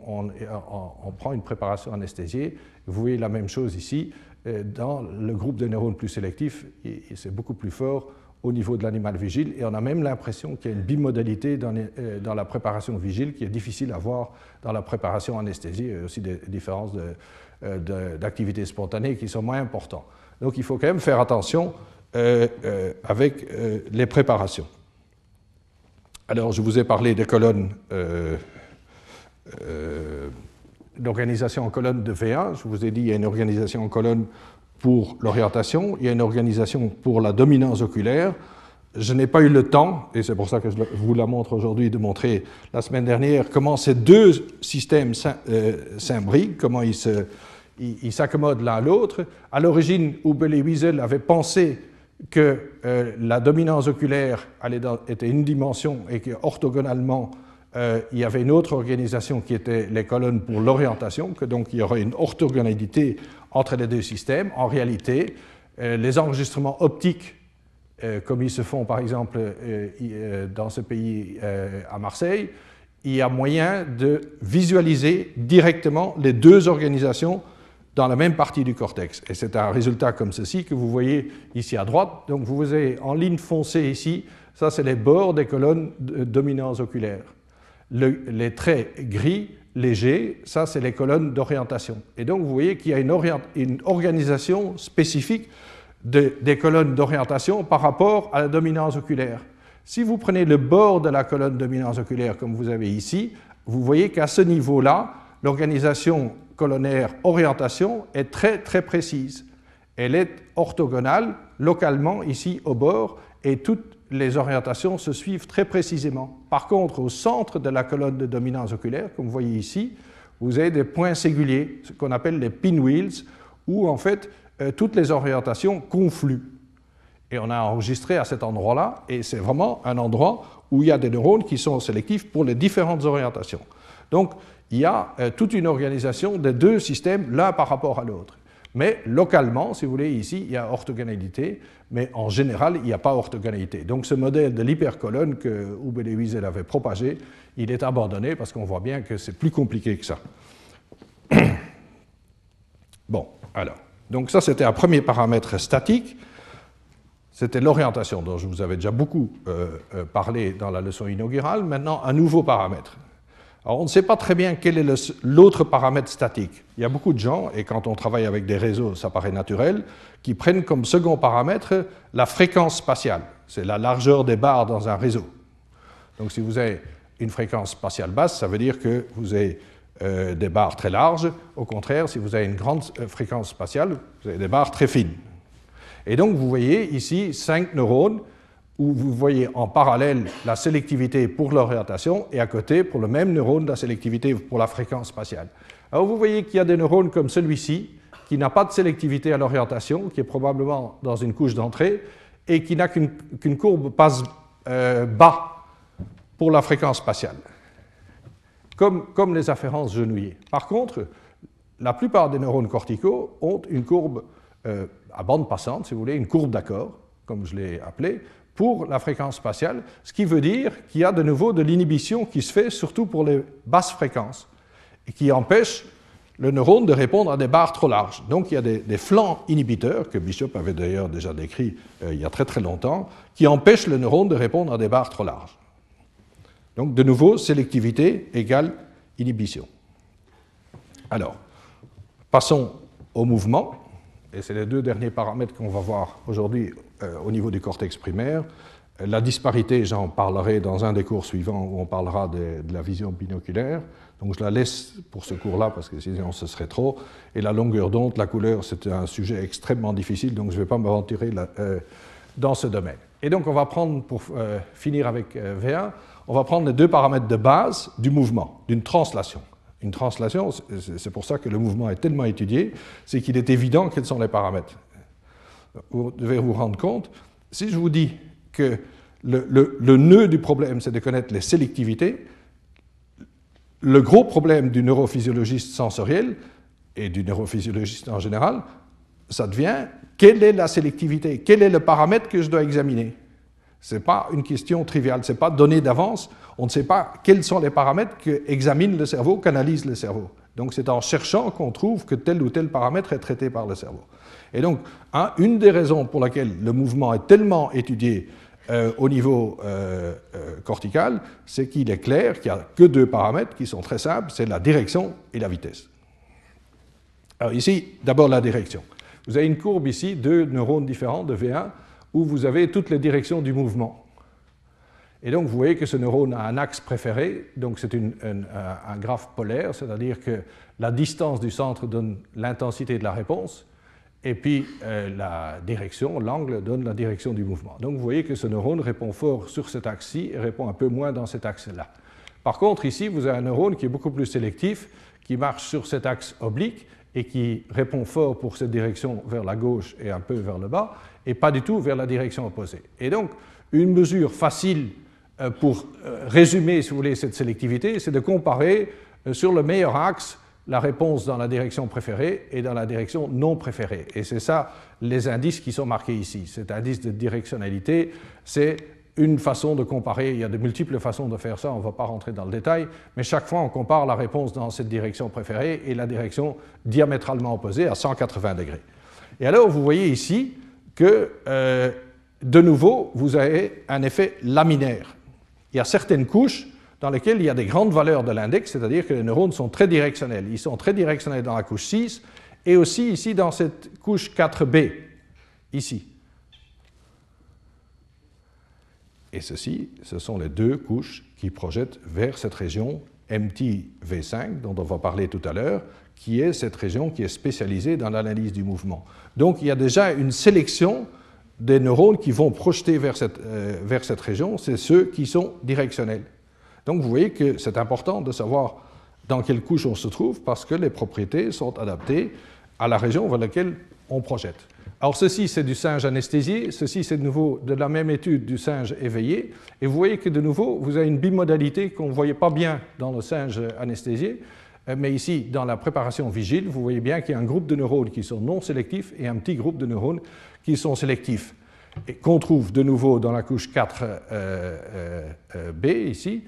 prend une préparation anesthésiée. Vous voyez la même chose ici. Euh, dans le groupe de neurones plus sélectifs, c'est beaucoup plus fort, au niveau de l'animal vigile, et on a même l'impression qu'il y a une bimodalité dans, euh, la préparation vigile qui est difficile à voir dans la préparation anesthésie, et aussi des différences d'activité de, spontanée qui sont moins importantes. Donc il faut quand même faire attention avec les préparations. Alors je vous ai parlé des colonnes d'organisation en colonne de V1, je vous ai dit il y a une organisation en colonne pour l'orientation, il y a une organisation pour la dominance oculaire. Je n'ai pas eu le temps, et c'est pour ça que je vous la montre aujourd'hui, de montrer la semaine dernière comment ces deux systèmes euh, s'imbriquent, comment ils s'accommodent l'un à l'autre. À l'origine, Hubel et Wiesel avaient pensé que euh, la dominance oculaire était une dimension et qu'orthogonalement, euh, il y avait une autre organisation qui était les colonnes pour l'orientation, que donc il y aurait une orthogonalité entre les deux systèmes. En réalité, euh, les enregistrements optiques, euh, comme ils se font par exemple dans ce pays à Marseille, il y a moyen de visualiser directement les deux organisations dans la même partie du cortex. Et c'est un résultat comme ceci que vous voyez ici à droite. Donc vous avez en ligne foncée ici, ça c'est les bords des colonnes de dominance les traits gris légers, ça c'est les colonnes d'orientation. Et donc vous voyez qu'il y a une, organisation spécifique des colonnes d'orientation par rapport à la dominance oculaire. Si vous prenez le bord de la colonne dominance oculaire comme vous avez ici, vous voyez qu'à ce niveau-là, l'organisation colonnaire orientation est très très précise. Elle est orthogonale localement ici au bord et toute les orientations se suivent très précisément. Par contre, au centre de la colonne de dominance oculaire, comme vous voyez ici, vous avez des points singuliers, ce qu'on appelle les pinwheels, où en fait euh, toutes les orientations confluent. Et on a enregistré à cet endroit-là, et c'est vraiment un endroit où il y a des neurones qui sont sélectifs pour les différentes orientations. Donc, il y a euh, toute une organisation des deux systèmes, l'un par rapport à l'autre. Mais localement, si vous voulez, ici, il y a orthogonalité, mais en général, il n'y a pas orthogonalité. Donc ce modèle de l'hypercolonne que Hubel et Wiesel avait propagé, il est abandonné parce qu'on voit bien que c'est plus compliqué que ça. (coughs) Bon, alors, donc ça c'était un premier paramètre statique, c'était l'orientation dont je vous avais déjà beaucoup euh, euh, parlé dans la leçon inaugurale. Maintenant, un nouveau paramètre. Alors, on ne sait pas très bien quel est l'autre paramètre statique. Il y a beaucoup de gens, et quand on travaille avec des réseaux, ça paraît naturel, qui prennent comme second paramètre la fréquence spatiale. C'est la largeur des barres dans un réseau. Donc, si vous avez une fréquence spatiale basse, ça veut dire que vous avez euh, des barres très larges. Au contraire, si vous avez une grande euh, fréquence spatiale, vous avez des barres très fines. Et donc, vous voyez ici cinq neurones où vous voyez en parallèle la sélectivité pour l'orientation et à côté, pour le même neurone, la sélectivité pour la fréquence spatiale. Alors vous voyez qu'il y a des neurones comme celui-ci, qui n'a pas de sélectivité à l'orientation, qui est probablement dans une couche d'entrée, et qui n'a qu'une courbe passe euh, bas pour la fréquence spatiale, comme, les afférences genouillées. Par contre, la plupart des neurones corticaux ont une courbe euh, à bande passante, si vous voulez, une courbe d'accord, comme je l'ai appelé, pour la fréquence spatiale, ce qui veut dire qu'il y a de nouveau de l'inhibition qui se fait surtout pour les basses fréquences et qui empêche le neurone de répondre à des barres trop larges. Donc il y a des, flancs inhibiteurs, que Bishop avait d'ailleurs déjà décrit euh, il y a très très longtemps, qui empêchent le neurone de répondre à des barres trop larges. Donc de nouveau, sélectivité égale inhibition. Alors, passons au mouvement, et c'est les deux derniers paramètres qu'on va voir aujourd'hui euh, au niveau du cortex primaire. La disparité, j'en parlerai dans un des cours suivants où on parlera de, la vision binoculaire. Donc je la laisse pour ce cours-là parce que sinon ce serait trop. Et la longueur d'onde, la couleur, c'est un sujet extrêmement difficile, donc je ne vais pas m'aventurer euh, dans ce domaine. Et donc on va prendre, pour euh, finir avec V1, on va prendre les deux paramètres de base du mouvement, d'une translation. Une translation, c'est pour ça que le mouvement est tellement étudié, c'est qu'il est évident quels sont les paramètres vous devez vous rendre compte, si je vous dis que le, nœud du problème, c'est de connaître les sélectivités, le gros problème du neurophysiologiste sensoriel et du neurophysiologiste en général, ça devient quelle est la sélectivité, quel est le paramètre que je dois examiner? Ce n'est pas une question triviale, ce n'est pas donné d'avance, on ne sait pas quels sont les paramètres que examine le cerveau, qu'analyse le cerveau. Donc c'est en cherchant qu'on trouve que tel ou tel paramètre est traité par le cerveau. Et donc, une des raisons pour laquelle le mouvement est tellement étudié euh, au niveau euh, euh, cortical, c'est qu'il est clair qu'il n'y a que deux paramètres qui sont très simples, c'est la direction et la vitesse. Alors ici, d'abord la direction. Vous avez une courbe ici, deux neurones différents de V1, où vous avez toutes les directions du mouvement. Et donc vous voyez que ce neurone a un axe préféré, donc c'est un graphe polaire, c'est-à-dire que la distance du centre donne l'intensité de la réponse, et puis euh, la direction, l'angle donne la direction du mouvement. Donc vous voyez que ce neurone répond fort sur cet axe-ci et répond un peu moins dans cet axe-là. Par contre, ici, vous avez un neurone qui est beaucoup plus sélectif, qui marche sur cet axe oblique et qui répond fort pour cette direction vers la gauche et un peu vers le bas, et pas du tout vers la direction opposée. Et donc, une mesure facile euh, pour euh, résumer, si vous voulez, cette sélectivité, c'est de comparer sur le meilleur axe la réponse dans la direction préférée et dans la direction non préférée. Et c'est ça les indices qui sont marqués ici. Cet indice de directionnalité, c'est une façon de comparer, il y a de multiples façons de faire ça, on ne va pas rentrer dans le détail, mais chaque fois on compare la réponse dans cette direction préférée et la direction diamétralement opposée à 180 degrés. Et alors vous voyez ici que, euh, de nouveau, vous avez un effet laminaire. Il y a certaines couches dans lesquels il y a des grandes valeurs de l'index, c'est-à-dire que les neurones sont très directionnels. Ils sont très directionnels dans la couche 6 et aussi ici dans cette couche 4b, ici. Et ceci, ce sont les deux couches qui projettent vers cette région MT-V5, dont on va parler tout à l'heure, qui est cette région qui est spécialisée dans l'analyse du mouvement. Donc il y a déjà une sélection des neurones qui vont projeter vers cette, euh, vers cette région, c'est ceux qui sont directionnels. Donc vous voyez que c'est important de savoir dans quelle couche on se trouve parce que les propriétés sont adaptées à la région vers laquelle on projette. Alors ceci, c'est du singe anesthésié, ceci, c'est de nouveau de la même étude du singe éveillé, et vous voyez que de nouveau, vous avez une bimodalité qu'on ne voyait pas bien dans le singe anesthésié, mais ici, dans la préparation vigile, vous voyez bien qu'il y a un groupe de neurones qui sont non sélectifs et un petit groupe de neurones qui sont sélectifs, et qu'on trouve de nouveau dans la couche 4b euh, euh, ici,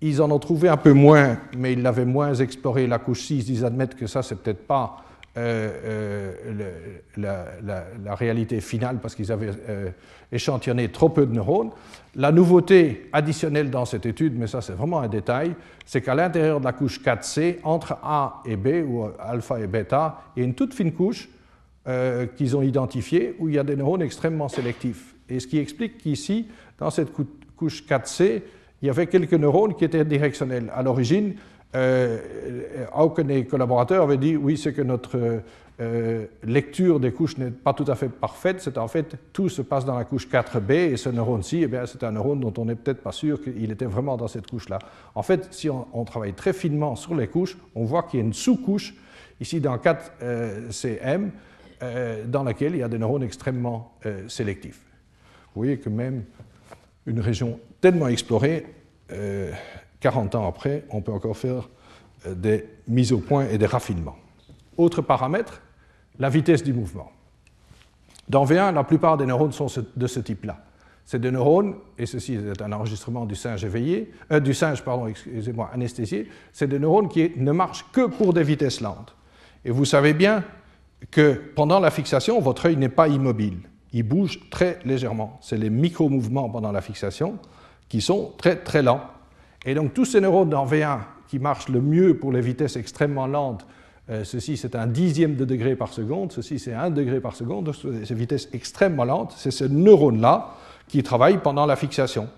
ils en ont trouvé un peu moins, mais ils l'avaient moins exploré. La couche 6, ils admettent que ça, c'est peut-être pas euh, euh, la, réalité finale parce qu'ils avaient euh, échantillonné trop peu de neurones. La nouveauté additionnelle dans cette étude, mais ça c'est vraiment un détail, c'est qu'à l'intérieur de la couche 4C, entre A et B, ou alpha et bêta, il y a une toute fine couche qu'ils ont identifiée où il y a des neurones extrêmement sélectifs. Et ce qui explique qu'ici, dans cette couche 4C, il y avait quelques neurones qui étaient directionnels. À l'origine, euh, aucun des collaborateurs avait dit oui, c'est que notre euh, lecture des couches n'est pas tout à fait parfaite, c'est en fait tout se passe dans la couche 4b et ce neurone-ci, eh c'est un neurone dont on n'est peut-être pas sûr qu'il était vraiment dans cette couche-là. En fait, si on, travaille très finement sur les couches, on voit qu'il y a une sous-couche ici dans 4cm euh, dans laquelle il y a des neurones extrêmement sélectifs. Vous voyez que même une région tellement explorée, 40 euh, ans après, on peut encore faire euh, des mises au point et des raffinements. Autre paramètre, la vitesse du mouvement. Dans V1, la plupart des neurones sont de ce type-là. C'est des neurones, et ceci est un enregistrement du singe éveillé, euh, du singe, pardon, excusez-moi, anesthésié, c'est des neurones qui ne marchent que pour des vitesses lentes. Et vous savez bien que pendant la fixation, votre œil n'est pas immobile il bouge très légèrement. C'est les micro-mouvements pendant la fixation qui sont très très lents. Et donc tous ces neurones dans V1 qui marchent le mieux pour les vitesses extrêmement lentes, euh, ceci c'est un dixième de degré par seconde, ceci c'est un degré par seconde, ces vitesses extrêmement lentes, c'est ce neurone-là qui travaille pendant la fixation.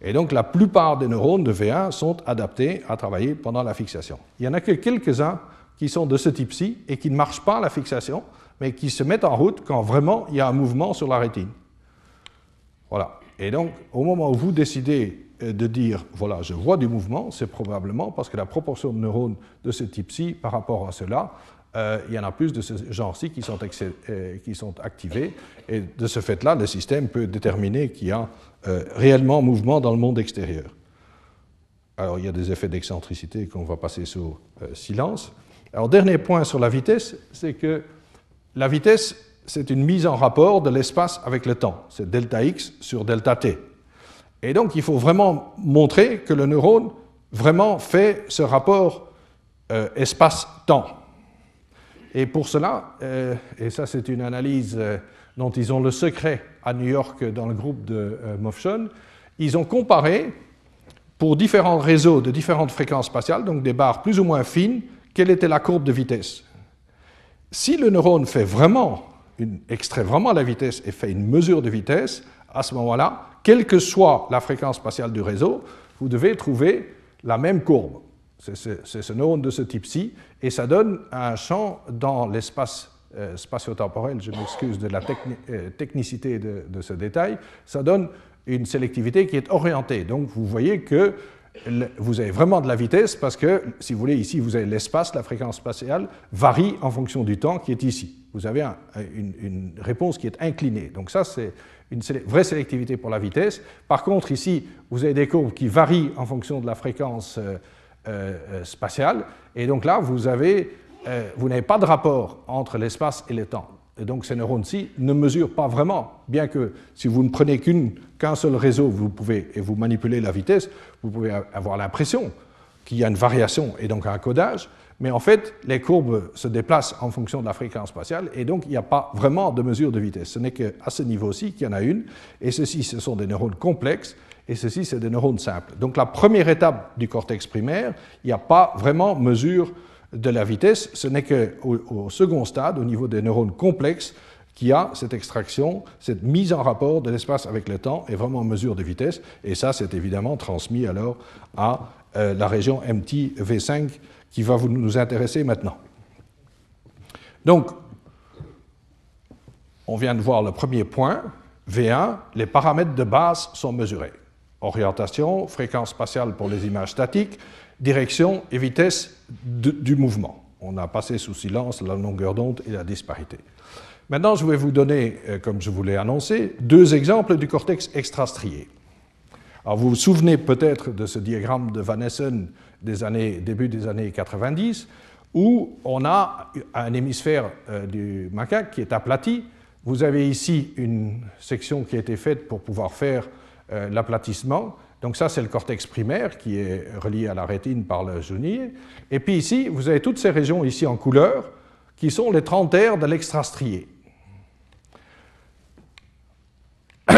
Et donc la plupart des neurones de V1 sont adaptés à travailler pendant la fixation. Il n'y en a que quelques-uns qui sont de ce type-ci et qui ne marchent pas à la fixation, mais qui se mettent en route quand vraiment il y a un mouvement sur la rétine. Voilà. Et donc, au moment où vous décidez de dire, voilà, je vois du mouvement, c'est probablement parce que la proportion de neurones de ce type-ci par rapport à cela, euh, il y en a plus de ce genre-ci qui, sont euh, qui sont activés. Et de ce fait-là, le système peut déterminer qu'il y a réellement mouvement dans le monde extérieur. Alors, il y a des effets d'excentricité qu'on va passer sous silence. Alors, dernier point sur la vitesse, c'est que la vitesse, c'est une mise en rapport de l'espace avec le temps. C'est delta x sur delta t. Et donc, il faut vraiment montrer que le neurone vraiment fait ce rapport euh, espace-temps. Et pour cela, et ça c'est une analyse dont ils ont le secret à New York dans le groupe de Mofshon, ils ont comparé pour différents réseaux de différentes fréquences spatiales, donc des barres plus ou moins fines, quelle était la courbe de vitesse. Si le neurone fait vraiment extrait vraiment la vitesse et fait une mesure de vitesse, à ce moment-là, quelle que soit la fréquence spatiale du réseau, vous devez trouver la même courbe. C'est ce, neurone de ce type-ci, et ça donne un champ dans l'espace euh, spatio-temporel, je m'excuse de la euh, technicité de, de, ce détail, ça donne une sélectivité qui est orientée. Donc vous voyez que vous avez vraiment de la vitesse parce que, si vous voulez, ici, vous avez l'espace, la fréquence spatiale varie en fonction du temps qui est ici. Vous avez une, réponse qui est inclinée. Donc ça, c'est une vraie sélectivité pour la vitesse. Par contre, ici, vous avez des courbes qui varient en fonction de la fréquence euh, euh, spatiale. Et donc là, euh, vous n'avez pas de rapport entre l'espace et le temps. Et donc ces neurones-ci ne mesurent pas vraiment, bien que si vous ne prenez qu'un seul réseau vous pouvez, et vous manipulez la vitesse, vous pouvez avoir l'impression qu'il y a une variation et donc un codage, mais en fait les courbes se déplacent en fonction de la fréquence spatiale et donc il n'y a pas vraiment de mesure de vitesse. Ce n'est qu'à ce niveau-ci qu'il y en a une, et ceci ce sont des neurones complexes et ceci c'est des neurones simples. Donc la première étape du cortex primaire, il n'y a pas vraiment mesure de la vitesse, ce n'est qu'au au second stade, au niveau des neurones complexes, qu'il y a cette extraction, cette mise en rapport de l'espace avec le temps et vraiment en mesure de vitesse. Et ça, c'est évidemment transmis alors à euh, la région MT V5 qui va vous, nous intéresser maintenant. Donc, on vient de voir le premier point, V1, les paramètres de base sont mesurés. Orientation, fréquence spatiale pour les images statiques, direction et vitesse du mouvement. On a passé sous silence la longueur d'onde et la disparité. Maintenant, je vais vous donner, euh, comme je vous l'ai annoncé, deux exemples du cortex extrastrié. Alors, vous vous souvenez peut-être de ce diagramme de Van Essen des années, début des années 90, où on a un hémisphère euh, du macaque qui est aplati. Vous avez ici une section qui a été faite pour pouvoir faire euh, l'aplatissement. Donc ça, c'est le cortex primaire qui est relié à la rétine par le genille. Et puis ici, vous avez toutes ces régions ici en couleur qui sont les 30 aires de l'extrastrié. (coughs)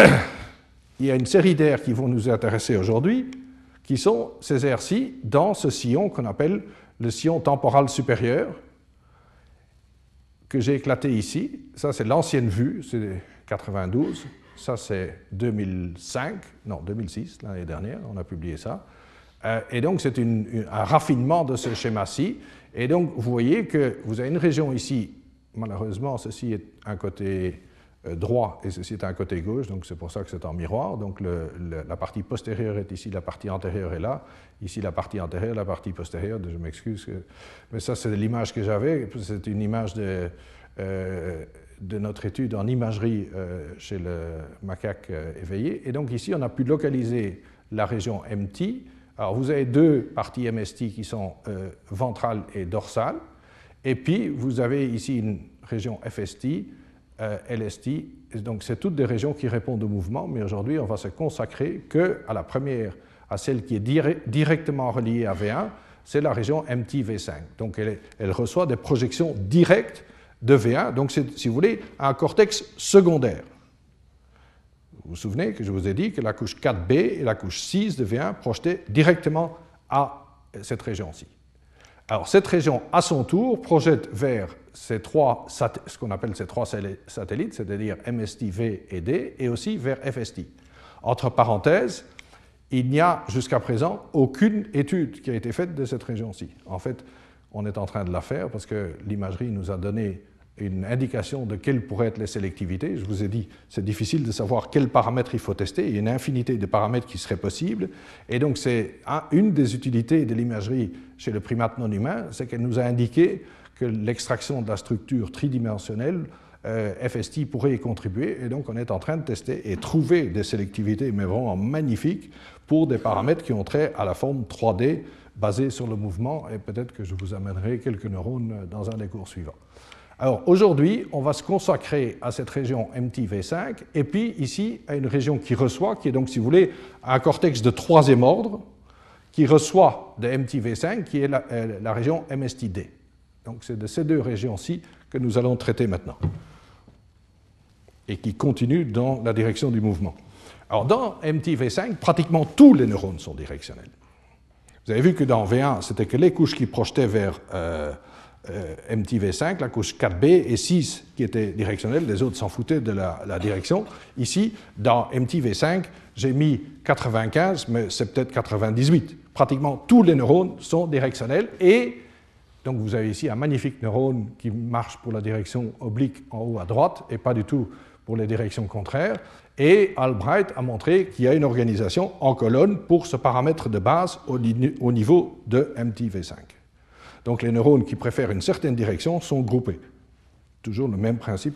Il y a une série d'aires qui vont nous intéresser aujourd'hui, qui sont ces aires-ci dans ce sillon qu'on appelle le sillon temporal supérieur, que j'ai éclaté ici. Ça, c'est l'ancienne vue, c'est 92. Ça, c'est 2005, non, 2006, l'année dernière, on a publié ça. Euh, et donc, c'est un raffinement de ce schéma-ci. Et donc, vous voyez que vous avez une région ici, malheureusement, ceci est un côté droit et ceci est un côté gauche, donc c'est pour ça que c'est en miroir. Donc, la partie postérieure est ici, la partie antérieure est là. Ici, la partie antérieure, la partie postérieure, je m'excuse, mais ça, c'est l'image que j'avais. C'est une image de. Euh, de notre étude en imagerie euh, chez le macaque euh, éveillé. Et donc ici, on a pu localiser la région MT. Alors vous avez deux parties MST qui sont euh, ventrales et dorsales. Et puis vous avez ici une région FST, LST. donc c'est toutes des régions qui répondent au mouvement, mais aujourd'hui on va se consacrer que à la première, à celle qui est directement reliée à V1, c'est la région MT-V5. Donc elle, elle reçoit des projections directes de V1, donc c'est, si vous voulez, un cortex secondaire. Vous vous souvenez que je vous ai dit que la couche 4B et la couche 6 de V1 projetaient directement à cette région-ci. Alors cette région, à son tour, projette vers ces trois, ce qu'on appelle ces trois satellites, c'est-à-dire MST, V et D, et aussi vers FST. Entre parenthèses, il n'y a jusqu'à présent aucune étude qui a été faite de cette région-ci. En fait, on est en train de la faire parce que l'imagerie nous a donné une indication de quelles pourraient être les sélectivités. Je vous ai dit, c'est difficile de savoir quels paramètres il faut tester. Il y a une infinité de paramètres qui seraient possibles. Et donc, c'est une des utilités de l'imagerie chez le primate non humain, c'est qu'elle nous a indiqué que l'extraction de la structure tridimensionnelle, euh, FST, pourrait y contribuer. Et donc, on est en train de tester et trouver des sélectivités, mais vraiment magnifiques, pour des paramètres qui ont trait à la forme 3D basée sur le mouvement. Et peut-être que je vous amènerai quelques neurones dans un des cours suivants. Alors aujourd'hui, on va se consacrer à cette région MTV5 et puis ici à une région qui reçoit, qui est donc, si vous voulez, un cortex de troisième ordre qui reçoit de MTV5, qui est la, euh, région MSTD. Donc c'est de ces deux régions-ci que nous allons traiter maintenant et qui continuent dans la direction du mouvement. Alors dans MTV5, pratiquement tous les neurones sont directionnels. Vous avez vu que dans V1, c'était que les couches qui projetaient vers euh, MTV5, la couche 4B et 6 qui étaient directionnelles, les autres s'en foutaient de la, la, direction. Ici, dans MTV5, j'ai mis 95, mais c'est peut-être 98. Pratiquement tous les neurones sont directionnels et donc vous avez ici un magnifique neurone qui marche pour la direction oblique en haut à droite et pas du tout pour les directions contraires. Et Albright a montré qu'il y a une organisation en colonne pour ce paramètre de base au, niveau de MTV5. Donc les neurones qui préfèrent une certaine direction sont groupés. Toujours le même principe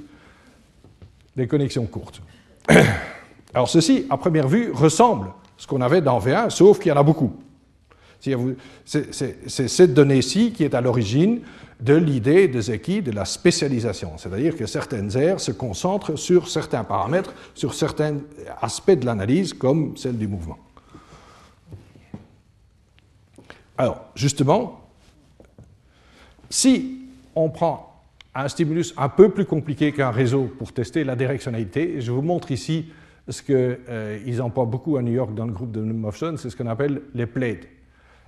des connexions courtes. (coughs) Alors ceci, à première vue, ressemble à ce qu'on avait dans V1, sauf qu'il y en a beaucoup. C'est cette donnée-ci qui est à l'origine de l'idée de Zeki de la spécialisation, c'est-à-dire que certaines aires se concentrent sur certains paramètres, sur certains aspects de l'analyse, comme celle du mouvement. Alors, justement, si on prend un stimulus un peu plus compliqué qu'un réseau pour tester la directionnalité, je vous montre ici ce qu'ils euh, emploient beaucoup à New York dans le groupe de motion, c'est ce qu'on appelle les plates.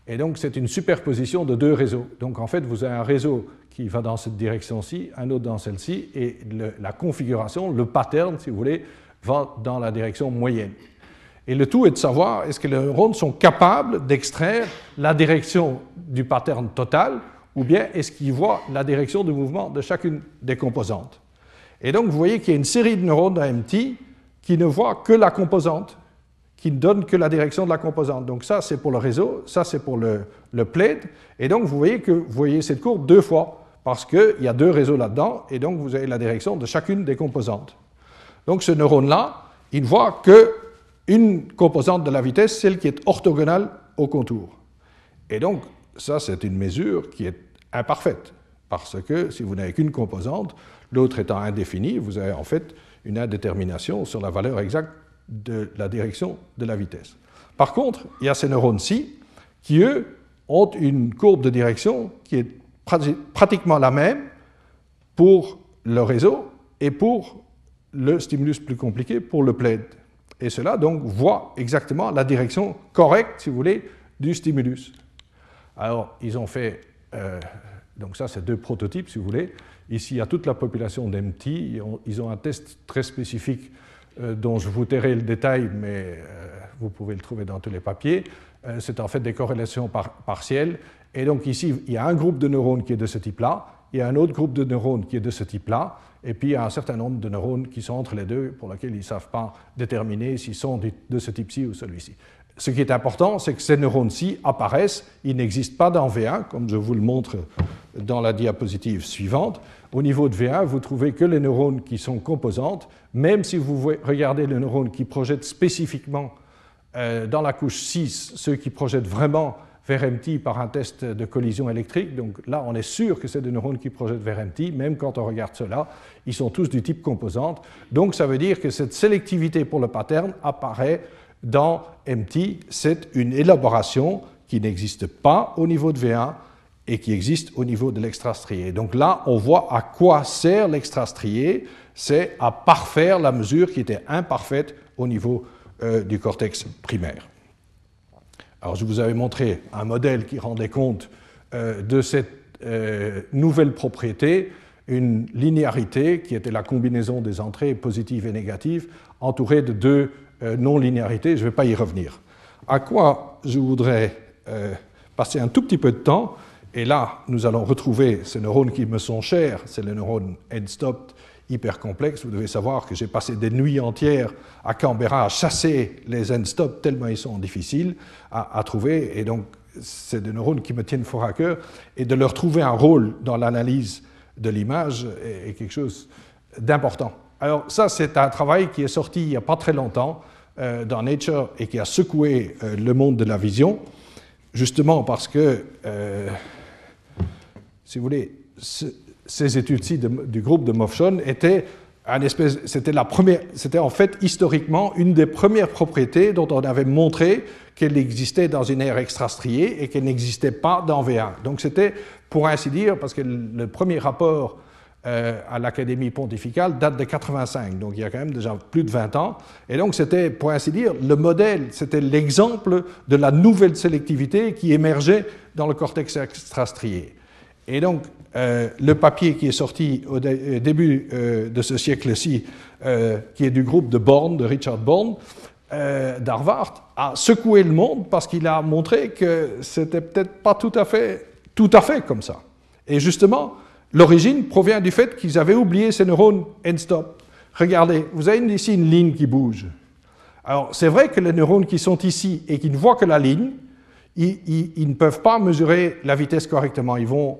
Et donc, c'est une superposition de deux réseaux. Donc, en fait, vous avez un réseau qui va dans cette direction-ci, un autre dans celle-ci, et la configuration, le pattern, si vous voulez, va dans la direction moyenne. Et le tout est de savoir est-ce que les neurones sont capables d'extraire la direction du pattern total, ou bien est-ce qu'ils voient la direction de mouvement de chacune des composantes. Et donc, vous voyez qu'il y a une série de neurones dans MT qui ne voient que la composante qui ne donne que la direction de la composante. Donc ça, c'est pour le réseau, ça, c'est pour le, le plate. Et donc, vous voyez que vous voyez cette courbe deux fois, parce qu'il y a deux réseaux là-dedans, et donc vous avez la direction de chacune des composantes. Donc ce neurone-là, il ne voit qu'une composante de la vitesse, celle qui est orthogonale au contour. Et donc, ça, c'est une mesure qui est imparfaite, parce que si vous n'avez qu'une composante, l'autre étant indéfinie, vous avez en fait une indétermination sur la valeur exacte de la direction de la vitesse. Par contre, il y a ces neurones-ci qui, eux, ont une courbe de direction qui est pratiquement la même pour le réseau et pour le stimulus plus compliqué, pour le plaid. Et cela, donc, voit exactement la direction correcte, si vous voulez, du stimulus. Alors, ils ont fait, euh, donc ça, c'est deux prototypes, si vous voulez. Ici, il y a toute la population d'MT. Ils ont un test très spécifique euh, dont je vous tairai le détail, mais euh, vous pouvez le trouver dans tous les papiers. C'est en fait des corrélations partielles. Et donc ici, il y a un groupe de neurones qui est de ce type-là, il y a un autre groupe de neurones qui est de ce type-là, et puis il y a un certain nombre de neurones qui sont entre les deux, pour lesquels ils ne savent pas déterminer s'ils sont de ce type-ci ou celui-ci. Ce qui est important, c'est que ces neurones-ci apparaissent, ils n'existent pas dans V1, comme je vous le montre dans la diapositive suivante. Au niveau de V1, vous trouvez que les neurones qui sont composantes, même si vous regardez les neurones qui projettent spécifiquement euh, dans la couche 6, ceux qui projettent vraiment vers MT par un test de collision électrique. Donc là, on est sûr que c'est des neurones qui projettent vers MT, même quand on regarde cela, ils sont tous du type composante. Donc ça veut dire que cette sélectivité pour le pattern apparaît dans MT, c'est une élaboration qui n'existe pas au niveau de V1 et qui existe au niveau de l'extrastrié. Donc là, on voit à quoi sert l'extrastrié, c'est à parfaire la mesure qui était imparfaite au niveau euh, du cortex primaire. Alors je vous avais montré un modèle qui rendait compte euh, de cette euh, nouvelle propriété, une linéarité qui était la combinaison des entrées positives et négatives, entourée de deux non-linéarité, je ne vais pas y revenir. À quoi je voudrais euh, passer un tout petit peu de temps, et là, nous allons retrouver ces neurones qui me sont chers, c'est les neurones end-stop hyper complexes. Vous devez savoir que j'ai passé des nuits entières à Canberra à chasser les end-stop tellement ils sont difficiles à, trouver, et donc c'est des neurones qui me tiennent fort à cœur, et de leur trouver un rôle dans l'analyse de l'image est quelque chose d'important. Alors ça, c'est un travail qui est sorti il n'y a pas très longtemps euh, dans Nature et qui a secoué euh, le monde de la vision, justement parce que, euh, si vous voulez, ces études-ci du groupe de Mofshon étaient c'était la première, c'était en fait historiquement une des premières propriétés dont on avait montré qu'elle existait dans une ère extrastriée et qu'elle n'existait pas dans V1. Donc c'était, pour ainsi dire, parce que le premier rapport euh, à l'Académie pontificale date de 85, donc il y a quand même déjà plus de 20 ans. Et donc c'était, pour ainsi dire, le modèle, c'était l'exemple de la nouvelle sélectivité qui émergeait dans le cortex extrastrié. Et donc euh, le papier qui est sorti au euh, début de ce siècle-ci, qui est du groupe de Born, de Richard Born, d'Harvard, a secoué le monde parce qu'il a montré que c'était peut-être pas tout à fait, tout à fait comme ça. Et justement, l'origine provient du fait qu'ils avaient oublié ces neurones end-stop. Regardez, vous avez ici une ligne qui bouge. Alors, c'est vrai que les neurones qui sont ici et qui ne voient que la ligne, ils, ne peuvent pas mesurer la vitesse correctement. Ils vont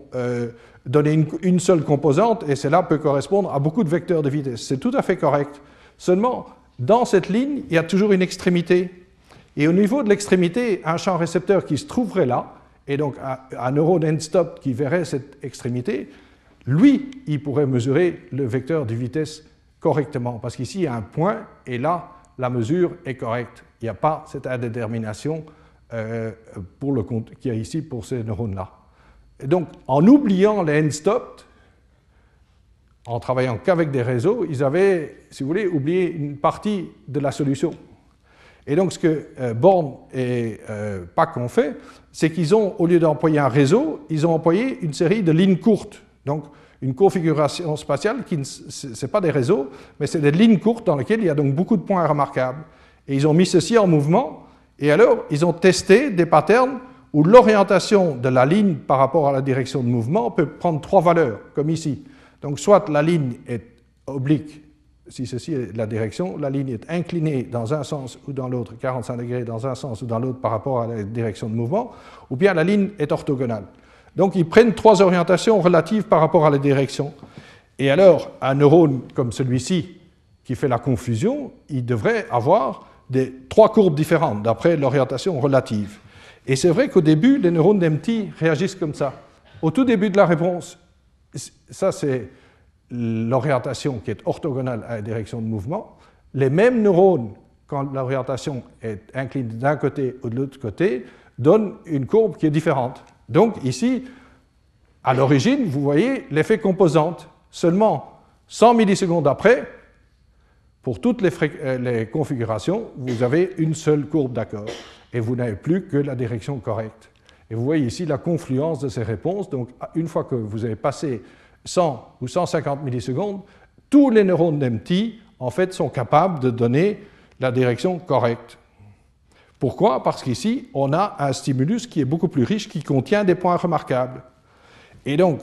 donner une, seule composante, et cela peut correspondre à beaucoup de vecteurs de vitesse. C'est tout à fait correct. Seulement, dans cette ligne, il y a toujours une extrémité. Et au niveau de l'extrémité, un champ récepteur qui se trouverait là, et donc un, neurone end-stop qui verrait cette extrémité, lui, il pourrait mesurer le vecteur de vitesse correctement. Parce qu'ici, il y a un point, et là, la mesure est correcte. Il n'y a pas cette indétermination euh, pour le, qu'il y a ici pour ces neurones-là. Donc, en oubliant les end-stop, en travaillant qu'avec des réseaux, ils avaient, si vous voulez, oublié une partie de la solution. Et donc, ce que euh, Born et euh, PAC ont fait, c'est qu'ils ont, au lieu d'employer un réseau, ils ont employé une série de lignes courtes. Donc, une configuration spatiale qui ne pas des réseaux, mais c'est des lignes courtes dans lesquelles il y a donc beaucoup de points remarquables. Et ils ont mis ceci en mouvement, et alors, ils ont testé des patterns où l'orientation de la ligne par rapport à la direction de mouvement peut prendre trois valeurs, comme ici. Donc soit la ligne est oblique, si ceci est la direction, la ligne est inclinée dans un sens ou dans l'autre, 45 degrés dans un sens ou dans l'autre par rapport à la direction de mouvement, ou bien la ligne est orthogonale. Donc ils prennent trois orientations relatives par rapport à la direction. Et alors, un neurone comme celui-ci, qui fait la confusion, il devrait avoir des trois courbes différentes d'après l'orientation relative. Et c'est vrai qu'au début, les neurones d'MT réagissent comme ça. Au tout début de la réponse, ça c'est l'orientation qui est orthogonale à la direction de mouvement. Les mêmes neurones, quand l'orientation est inclinée d'un côté ou de l'autre côté, donnent une courbe qui est différente. Donc ici, à l'origine, vous voyez l'effet composante. Seulement 100 millisecondes après, pour toutes les, euh, les configurations, vous avez une seule courbe d'accord et vous n'avez plus que la direction correcte. Et vous voyez ici la confluence de ces réponses. Donc, une fois que vous avez passé 100 ou 150 millisecondes, tous les neurones d'MT, en fait, sont capables de donner la direction correcte. Pourquoi? Parce qu'ici, on a un stimulus qui est beaucoup plus riche, qui contient des points remarquables. Et donc,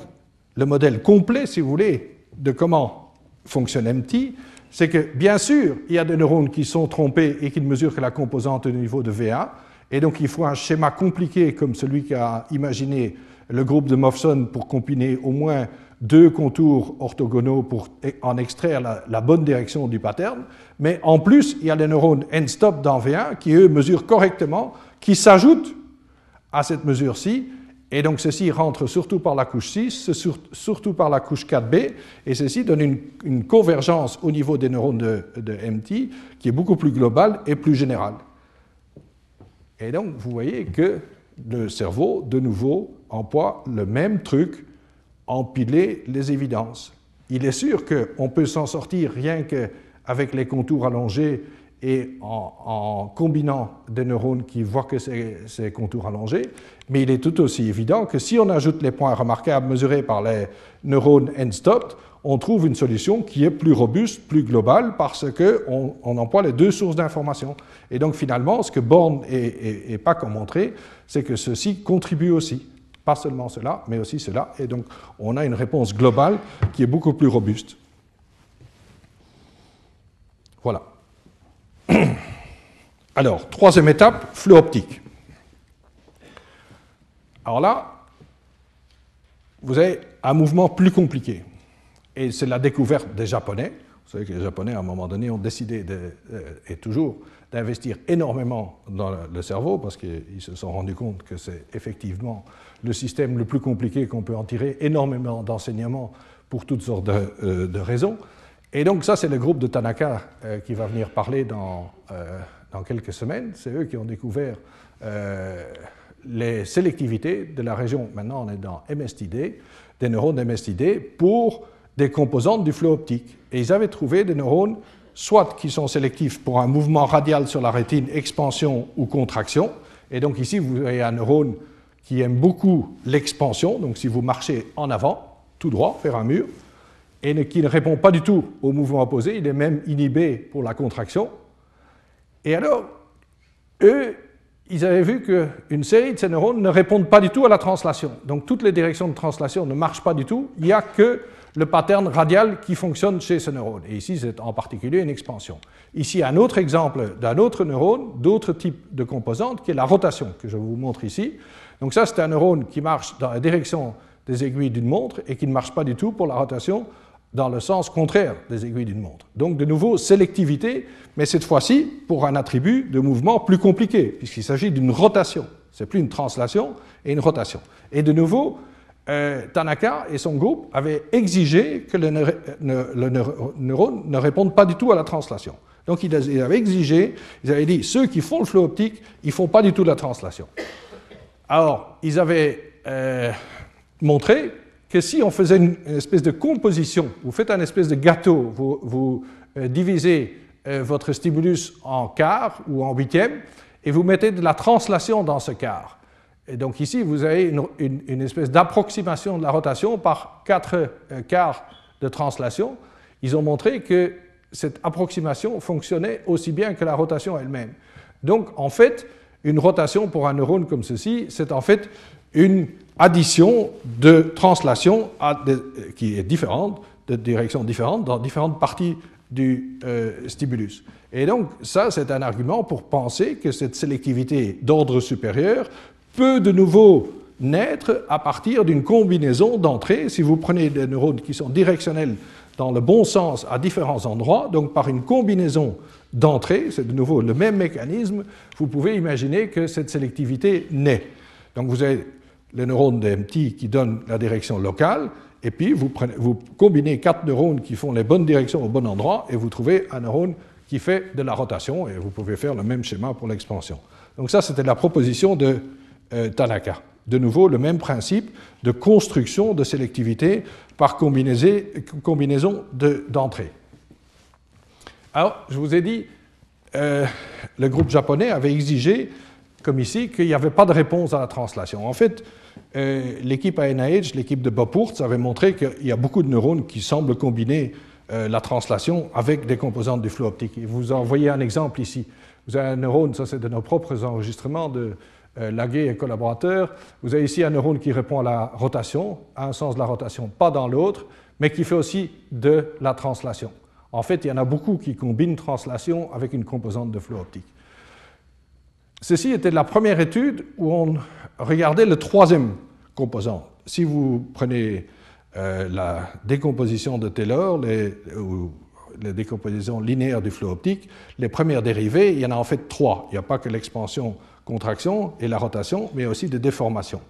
le modèle complet, si vous voulez, de comment fonctionne MT, c'est que, bien sûr, il y a des neurones qui sont trompés et qui ne mesurent que la composante au niveau de V1, et donc il faut un schéma compliqué comme celui qu'a imaginé le groupe de Mofson pour combiner au moins deux contours orthogonaux pour en extraire la, bonne direction du pattern. Mais en plus, il y a les neurones end-stop dans V1 qui, eux, mesurent correctement, qui s'ajoutent à cette mesure-ci et donc ceci rentre surtout par la couche 6, surtout par la couche 4b, et ceci donne une, convergence au niveau des neurones de, MT qui est beaucoup plus globale et plus générale. Et donc vous voyez que le cerveau, de nouveau, emploie le même truc, empiler les évidences. Il est sûr qu'on peut s'en sortir rien qu'avec les contours allongés et en, combinant des neurones qui voient que ces, contours allongés, mais il est tout aussi évident que si on ajoute les points remarquables mesurés par les neurones end-stop, on trouve une solution qui est plus robuste, plus globale, parce qu'on on emploie les deux sources d'information. Et donc finalement, ce que Born et, et, Pack ont montré, c'est que ceci contribue aussi. Pas seulement cela, mais aussi cela. Et donc on a une réponse globale qui est beaucoup plus robuste. Voilà. (coughs) Alors, troisième étape, flux optique. Alors là, vous avez un mouvement plus compliqué. Et c'est la découverte des Japonais. Vous savez que les Japonais, à un moment donné, ont décidé, euh, et toujours, d'investir énormément dans le cerveau, parce qu'ils se sont rendus compte que c'est effectivement le système le plus compliqué qu'on peut en tirer énormément d'enseignements pour toutes sortes de, euh, raisons. Et donc ça, c'est le groupe de Tanaka euh, qui va venir parler dans, euh, dans quelques semaines. C'est eux qui ont découvert les sélectivités de la région, maintenant on est dans MSTD, des neurones MSTD pour des composantes du flot optique. Et ils avaient trouvé des neurones soit qui sont sélectifs pour un mouvement radial sur la rétine, expansion ou contraction. Et donc ici, vous avez un neurone qui aime beaucoup l'expansion. Donc si vous marchez en avant, tout droit, vers un mur, et qui ne répond pas du tout au mouvement opposé, il est même inhibé pour la contraction. Et alors, eux, ils avaient vu qu'une série de ces neurones ne répondent pas du tout à la translation. Donc toutes les directions de translation ne marchent pas du tout. Il n'y a que le pattern radial qui fonctionne chez ce neurone. Et ici, c'est en particulier une expansion. Ici, un autre exemple d'un autre neurone, d'autre type de composante, qui est la rotation, que je vous montre ici. Donc ça, c'est un neurone qui marche dans la direction des aiguilles d'une montre et qui ne marche pas du tout pour la rotation dans le sens contraire des aiguilles d'une montre. Donc de nouveau, sélectivité, mais cette fois-ci pour un attribut de mouvement plus compliqué, puisqu'il s'agit d'une rotation. Ce n'est plus une translation et une rotation. Et de nouveau, euh, Tanaka et son groupe avaient exigé que le, neurone ne réponde pas du tout à la translation. Donc ils avaient exigé, ils avaient dit, ceux qui font le flot optique, ils ne font pas du tout la translation. Alors, ils avaient euh, montré que si on faisait une, espèce de composition, vous faites un espèce de gâteau, vous, euh, divisez votre stimulus en quarts ou en huitièmes, et vous mettez de la translation dans ce quart. Et donc ici, vous avez une, espèce d'approximation de la rotation par quatre euh, quarts de translation. Ils ont montré que cette approximation fonctionnait aussi bien que la rotation elle-même. Donc en fait, une rotation pour un neurone comme ceci, c'est en fait une addition de translation qui est différente, de direction différente, dans différentes parties du euh, stimulus. Et donc, ça, c'est un argument pour penser que cette sélectivité d'ordre supérieur peut de nouveau naître à partir d'une combinaison d'entrées. Si vous prenez des neurones qui sont directionnels dans le bon sens à différents endroits, donc par une combinaison d'entrées, c'est de nouveau le même mécanisme, vous pouvez imaginer que cette sélectivité naît. Donc vous avez les neurones d'MT qui donnent la direction locale, et puis vous, combinez quatre neurones qui font les bonnes directions au bon endroit, et vous trouvez un neurone qui fait de la rotation, et vous pouvez faire le même schéma pour l'expansion. Donc ça, c'était la proposition de Tanaka. De nouveau, le même principe de construction de sélectivité par combinaison d'entrées. Alors, je vous ai dit, euh, le groupe japonais avait exigé, comme ici, qu'il n'y avait pas de réponse à la translation. En fait, euh, l'équipe à NIH, l'équipe de Bob avait montré qu'il y a beaucoup de neurones qui semblent combiner euh, la translation avec des composantes du flux optique. vous en voyez un exemple ici. Vous avez un neurone, ça c'est de nos propres enregistrements de euh, Laguet et collaborateurs. Vous avez ici un neurone qui répond à la rotation, à un sens de la rotation, pas dans l'autre, mais qui fait aussi de la translation. En fait, il y en a beaucoup qui combinent translation avec une composante de flux optique. Ceci était la première étude où on regardait le troisième composant. Si vous prenez euh, la décomposition de Taylor, les, ou la décomposition linéaire du flux optique, les premières dérivées, il y en a en fait trois. Il n'y a pas que l'expansion-contraction et la rotation, mais aussi des déformations.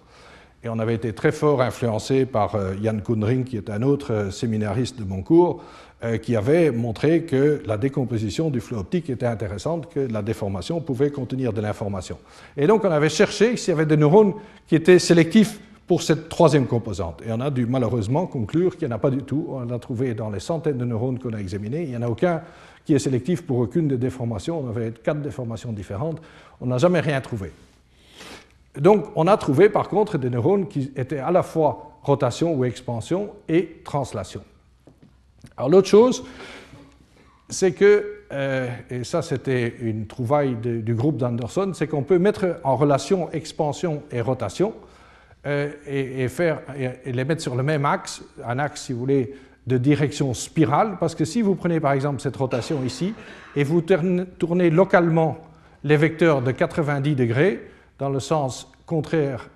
Et on avait été très fort influencé par euh, Jan Kundring, qui est un autre euh, séminariste de mon cours, euh, qui avait montré que la décomposition du flux optique était intéressante, que la déformation pouvait contenir de l'information. Et donc on avait cherché s'il y avait des neurones qui étaient sélectifs pour cette troisième composante. Et on a dû malheureusement conclure qu'il n'y en a pas du tout. On a trouvé dans les centaines de neurones qu'on a examinés, il n'y en a aucun qui est sélectif pour aucune des déformations. On avait quatre déformations différentes. On n'a jamais rien trouvé. Donc on a trouvé par contre des neurones qui étaient à la fois rotation ou expansion et translation. Alors l'autre chose, c'est que, euh, et ça c'était une trouvaille du groupe d'Anderson, c'est qu'on peut mettre en relation expansion et rotation euh, et, les mettre sur le même axe, un axe si vous voulez de direction spirale, parce que si vous prenez par exemple cette rotation ici et vous tournez localement les vecteurs de 90 degrés dans le sens contraire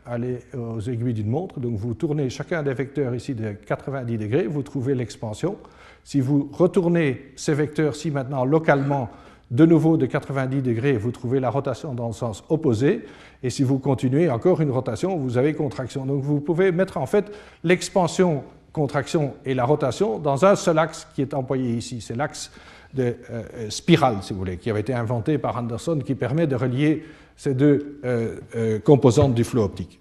aux aiguilles d'une montre, donc vous tournez chacun des vecteurs ici de 90 degrés, vous trouvez l'expansion. Si vous retournez ces vecteurs-ci maintenant localement de nouveau de 90 degrés, vous trouvez la rotation dans le sens opposé. Et si vous continuez encore une rotation, vous avez contraction. Donc vous pouvez mettre en fait l'expansion contraction et la rotation dans un seul axe qui est employé ici. C'est l'axe de euh, spirale, si vous voulez, qui avait été inventé par Anderson, qui permet de relier ces deux composantes du flot optique.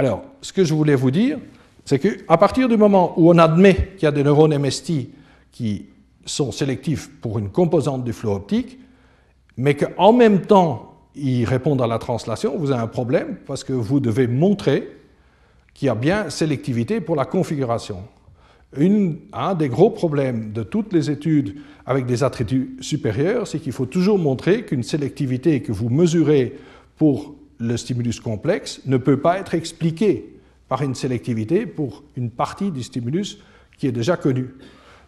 Alors, ce que je voulais vous dire, c'est qu'à partir du moment où on admet qu'il y a des neurones MST qui sont sélectifs pour une composante du flot optique, mais qu'en même temps ils répondent à la translation, vous avez un problème parce que vous devez montrer qu'il y a bien sélectivité pour la configuration. un des gros problèmes de toutes les études avec des attributs supérieurs, c'est qu'il faut toujours montrer qu'une sélectivité que vous mesurez pour le stimulus complexe ne peut pas être expliquée par une sélectivité pour une partie du stimulus qui est déjà connue.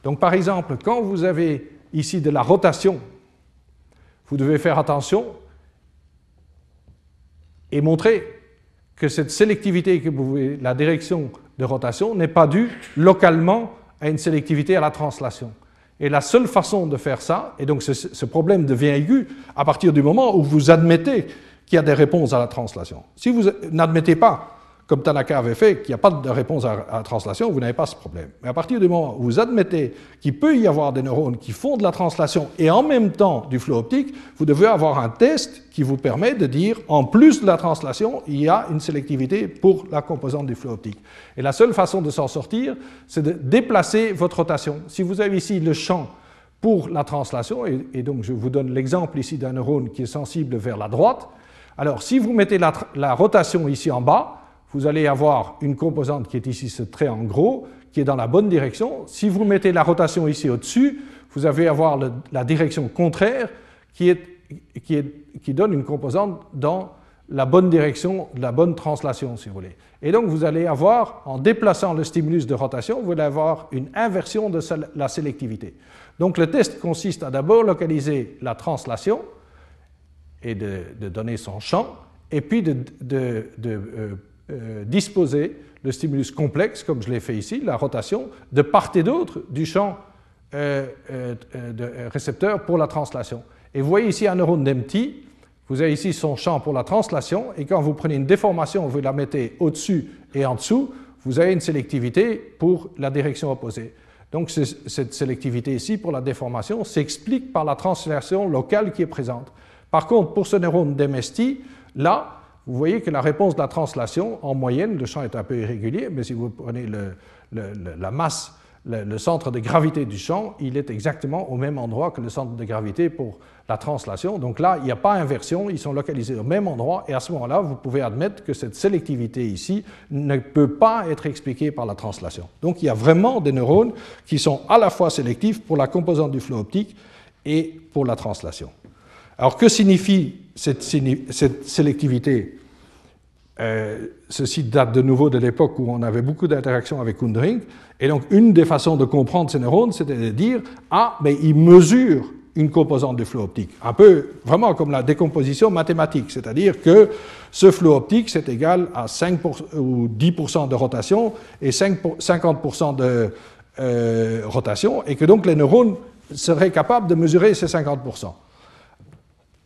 Donc par exemple, quand vous avez ici de la rotation, vous devez faire attention et montrer que cette sélectivité que vous voyez, la direction de rotation, n'est pas due localement à une sélectivité à la translation. Et la seule façon de faire ça, et donc ce, ce problème devient aigu à partir du moment où vous admettez qu'il y a des réponses à la translation. Si vous n'admettez pas comme Tanaka avait fait, qu'il n'y a pas de réponse à la translation, vous n'avez pas ce problème. Mais à partir du moment où vous admettez qu'il peut y avoir des neurones qui font de la translation et en même temps du flot optique, vous devez avoir un test qui vous permet de dire, en plus de la translation, il y a une sélectivité pour la composante du flot optique. Et la seule façon de s'en sortir, c'est de déplacer votre rotation. Si vous avez ici le champ pour la translation, et, donc je vous donne l'exemple ici d'un neurone qui est sensible vers la droite, alors si vous mettez la, la rotation ici en bas, vous allez avoir une composante qui est ici ce trait en gros, qui est dans la bonne direction. Si vous mettez la rotation ici au-dessus, vous allez avoir la direction contraire qui, est, qui, est, qui, donne une composante dans la bonne direction, la bonne translation, si vous voulez. Et donc, vous allez avoir, en déplaçant le stimulus de rotation, vous allez avoir une inversion de la sélectivité. Donc, le test consiste à d'abord localiser la translation et de, donner son champ, et puis de, de euh, euh, disposer le stimulus complexe, comme je l'ai fait ici, la rotation, de part et d'autre du champ euh, euh, de récepteur pour la translation. Et vous voyez ici un neurone d'empty, vous avez ici son champ pour la translation, et quand vous prenez une déformation, vous la mettez au-dessus et en dessous, vous avez une sélectivité pour la direction opposée. Donc cette sélectivité ici pour la déformation s'explique par la translation locale qui est présente. Par contre, pour ce neurone d'MST, là, vous voyez que la réponse de la translation, en moyenne, le champ est un peu irrégulier, mais si vous prenez la masse, le, centre de gravité du champ, il est exactement au même endroit que le centre de gravité pour la translation. Donc là, il n'y a pas inversion, ils sont localisés au même endroit, et à ce moment-là, vous pouvez admettre que cette sélectivité ici ne peut pas être expliquée par la translation. Donc il y a vraiment des neurones qui sont à la fois sélectifs pour la composante du flot optique et pour la translation. Alors que signifie cette, sélectivité euh, Ceci date de nouveau de l'époque où on avait beaucoup d'interactions avec Kundering. Et donc une des façons de comprendre ces neurones, c'était de dire, ah, mais ils mesurent une composante du flot optique. Un peu vraiment comme la décomposition mathématique, c'est-à-dire que ce flot optique, c'est égal à 5 ou 10% de rotation et 50% de euh, rotation, et que donc les neurones seraient capables de mesurer ces 50%.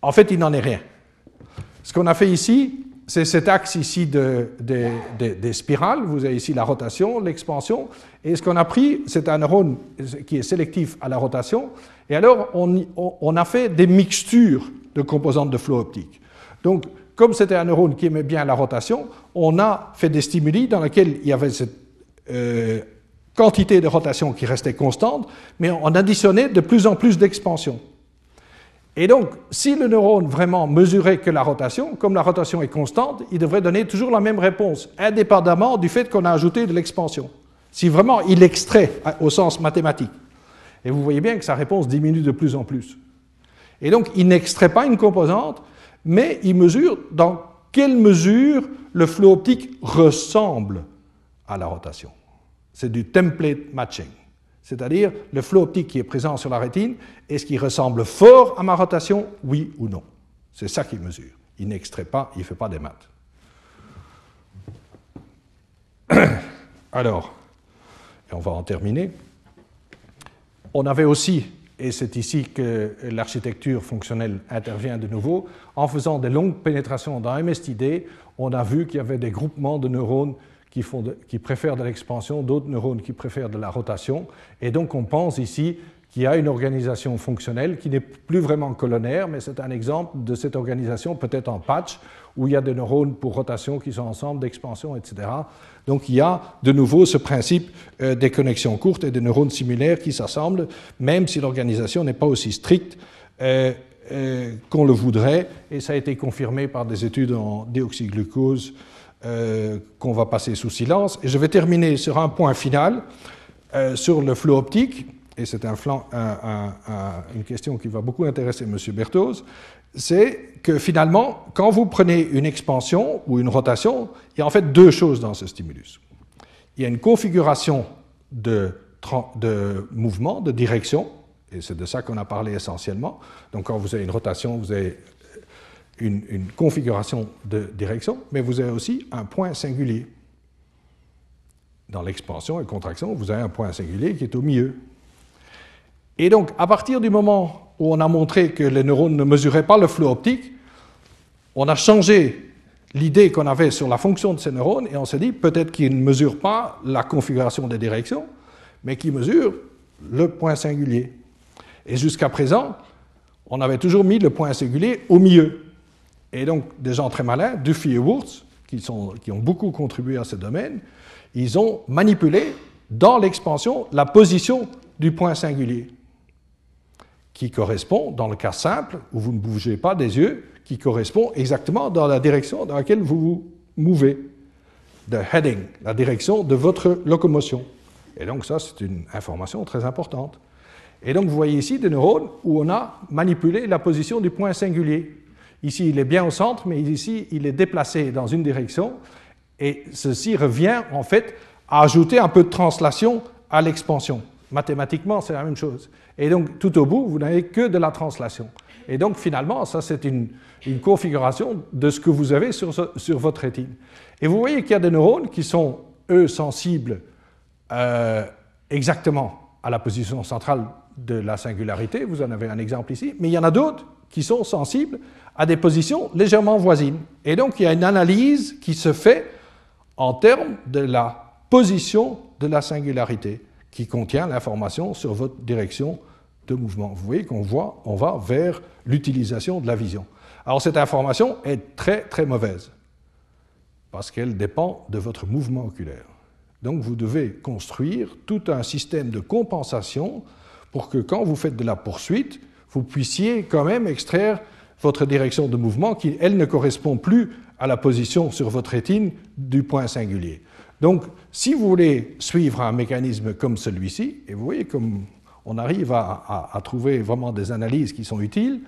En fait, il n'en est rien. Ce qu'on a fait ici, c'est cet axe ici de, des spirales. Vous avez ici la rotation, l'expansion. Et ce qu'on a pris, c'est un neurone qui est sélectif à la rotation. Et alors, on, a fait des mixtures de composantes de flot optique. Donc, comme c'était un neurone qui aimait bien la rotation, on a fait des stimuli dans lesquels il y avait cette euh, quantité de rotation qui restait constante, mais on additionnait de plus en plus d'expansion. Et donc, si le neurone vraiment mesurait que la rotation, comme la rotation est constante, il devrait donner toujours la même réponse, indépendamment du fait qu'on a ajouté de l'expansion. Si vraiment il extrait au sens mathématique. Et vous voyez bien que sa réponse diminue de plus en plus. Et donc, il n'extrait pas une composante, mais il mesure dans quelle mesure le flot optique ressemble à la rotation. C'est du template matching c'est-à-dire le flot optique qui est présent sur la rétine, est-ce qu'il ressemble fort à ma rotation, oui ou non C'est ça qu'il mesure. Il n'extrait pas, il ne fait pas des maths. (coughs) Alors, et on va en terminer. On avait aussi, et c'est ici que l'architecture fonctionnelle intervient de nouveau, en faisant des longues pénétrations dans MSTD, on a vu qu'il y avait des groupements de neurones qui, préfèrent de l'expansion, d'autres neurones qui préfèrent de la rotation. Et donc on pense ici qu'il y a une organisation fonctionnelle qui n'est plus vraiment colonnaire, mais c'est un exemple de cette organisation peut-être en patch, où il y a des neurones pour rotation qui sont ensemble, d'expansion, etc. Donc il y a de nouveau ce principe euh, des connexions courtes et des neurones similaires qui s'assemblent, même si l'organisation n'est pas aussi stricte euh, euh, qu'on le voudrait, et ça a été confirmé par des études en déoxyglucose qu'on va passer sous silence. Et je vais terminer sur un point final, sur le flot optique et c'est un une question qui va beaucoup intéresser M. Berthoz, c'est que finalement, quand vous prenez une expansion ou une rotation, il y a en fait deux choses dans ce stimulus. Il y a une configuration de, de mouvement, de direction, et c'est de ça qu'on a parlé essentiellement. Donc quand vous avez une rotation, vous avez une, configuration de direction, mais vous avez aussi un point singulier. Dans l'expansion et contraction, vous avez un point singulier qui est au milieu. Et donc, à partir du moment où on a montré que les neurones ne mesuraient pas le flux optique, on a changé l'idée qu'on avait sur la fonction de ces neurones et on s'est dit peut-être qu'ils ne mesurent pas la configuration des directions, mais qu'ils mesurent le point singulier. Et jusqu'à présent, on avait toujours mis le point singulier au milieu. Et donc, des gens très malins, Duffy et Wurtz, qui, ont beaucoup contribué à ce domaine, ils ont manipulé dans l'expansion la position du point singulier qui correspond, dans le cas simple, où vous ne bougez pas des yeux, qui correspond exactement dans la direction dans laquelle vous vous mouvez. The heading, la direction de votre locomotion. Et donc ça, c'est une information très importante. Et donc vous voyez ici des neurones où on a manipulé la position du point singulier. Ici, il est bien au centre, mais ici, il est déplacé dans une direction. Et ceci revient en fait à ajouter un peu de translation à l'expansion. Mathématiquement, c'est la même chose. Et donc, tout au bout, vous n'avez que de la translation. Et donc, finalement, ça, c'est une, configuration de ce que vous avez sur, votre rétine. Et vous voyez qu'il y a des neurones qui sont, eux, sensibles euh, exactement à la position centrale de la singularité. Vous en avez un exemple ici. Mais il y en a d'autres qui sont sensibles à des positions légèrement voisines. Et donc, il y a une analyse qui se fait en termes de la position de la singularité qui contient l'information sur votre direction de mouvement. Vous voyez qu'on voit, on va vers l'utilisation de la vision. Alors cette information est très très mauvaise parce qu'elle dépend de votre mouvement oculaire. Donc vous devez construire tout un système de compensation pour que quand vous faites de la poursuite, vous puissiez quand même extraire votre direction de mouvement qui, elle, ne correspond plus à la position sur votre rétine du point singulier. Donc, si vous voulez suivre un mécanisme comme celui-ci, et vous voyez comme on arrive à, trouver vraiment des analyses qui sont utiles,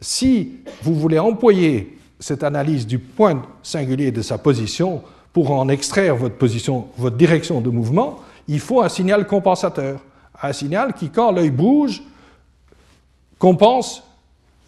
si vous voulez employer cette analyse du point singulier de sa position pour en extraire votre position, votre direction de mouvement, il faut un signal compensateur, un signal qui, quand l'œil bouge, compense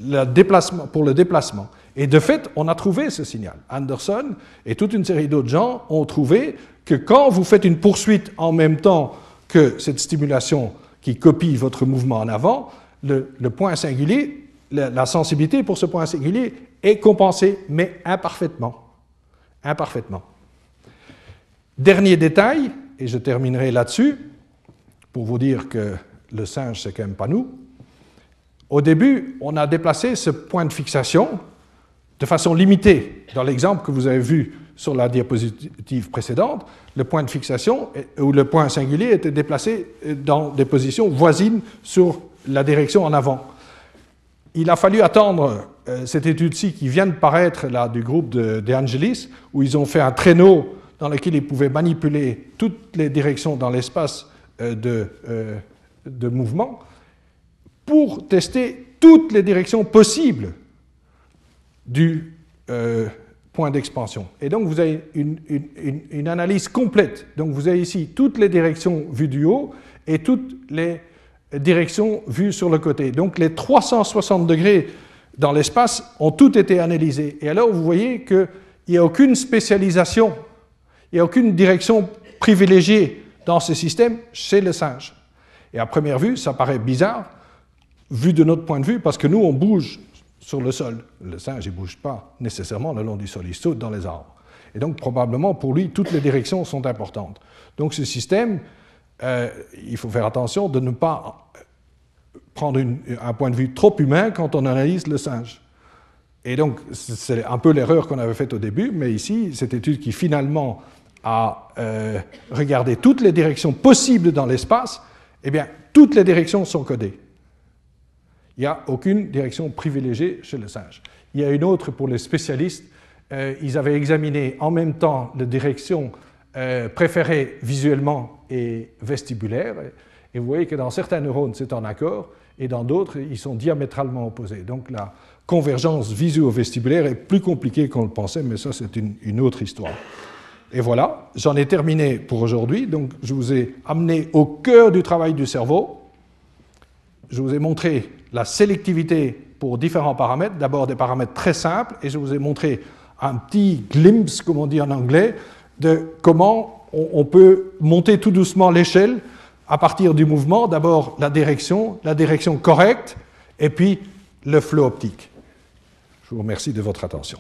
le déplacement, pour le déplacement. Et de fait, on a trouvé ce signal. Anderson et toute une série d'autres gens ont trouvé que quand vous faites une poursuite en même temps que cette stimulation qui copie votre mouvement en avant, le, point singulier, la, sensibilité pour ce point singulier est compensée, mais imparfaitement. Imparfaitement. Dernier détail, et je terminerai là-dessus, pour vous dire que le singe, c'est quand même pas nous. Au début, on a déplacé ce point de fixation de façon limitée. Dans l'exemple que vous avez vu sur la diapositive précédente, le point de fixation ou le point singulier était déplacé dans des positions voisines sur la direction en avant. Il a fallu attendre euh, cette étude-ci qui vient de paraître là, du groupe de, de, Angelis, où ils ont fait un traîneau dans lequel ils pouvaient manipuler toutes les directions dans l'espace euh, euh, de mouvement, pour tester toutes les directions possibles du point d'expansion. Et donc vous avez une, analyse complète. Donc vous avez ici toutes les directions vues du haut et toutes les directions vues sur le côté. Donc les 360 degrés dans l'espace ont toutes été analysés. Et alors vous voyez qu'il n'y a aucune spécialisation, il n'y a aucune direction privilégiée dans ce système chez le singe. Et à première vue, ça paraît bizarre, vu de notre point de vue, parce que nous, on bouge sur le sol. Le singe, il ne bouge pas nécessairement le long du sol, il saute dans les arbres. Et donc, probablement, pour lui, toutes les directions sont importantes. Donc, ce système, euh, il faut faire attention de ne pas prendre un point de vue trop humain quand on analyse le singe. Et donc, c'est un peu l'erreur qu'on avait faite au début, mais ici, cette étude qui finalement a euh, regardé toutes les directions possibles dans l'espace, eh bien, toutes les directions sont codées. Il n'y a aucune direction privilégiée chez le singe. Il y a une autre pour les spécialistes. Euh, ils avaient examiné en même temps les directions euh, préférées visuellement et vestibulaires. Et vous voyez que dans certains neurones, c'est en accord, et dans d'autres, ils sont diamétralement opposés. Donc la convergence visuo-vestibulaire est plus compliquée qu'on le pensait, mais ça, c'est une, une, autre histoire. Et voilà, j'en ai terminé pour aujourd'hui. Donc je vous ai amené au cœur du travail du cerveau. Je vous ai montré la sélectivité pour différents paramètres, d'abord des paramètres très simples, et je vous ai montré un petit glimpse, comme on dit en anglais, de comment on peut monter tout doucement l'échelle à partir du mouvement, d'abord la direction, la direction correcte, et puis le flot optique. Je vous remercie de votre attention.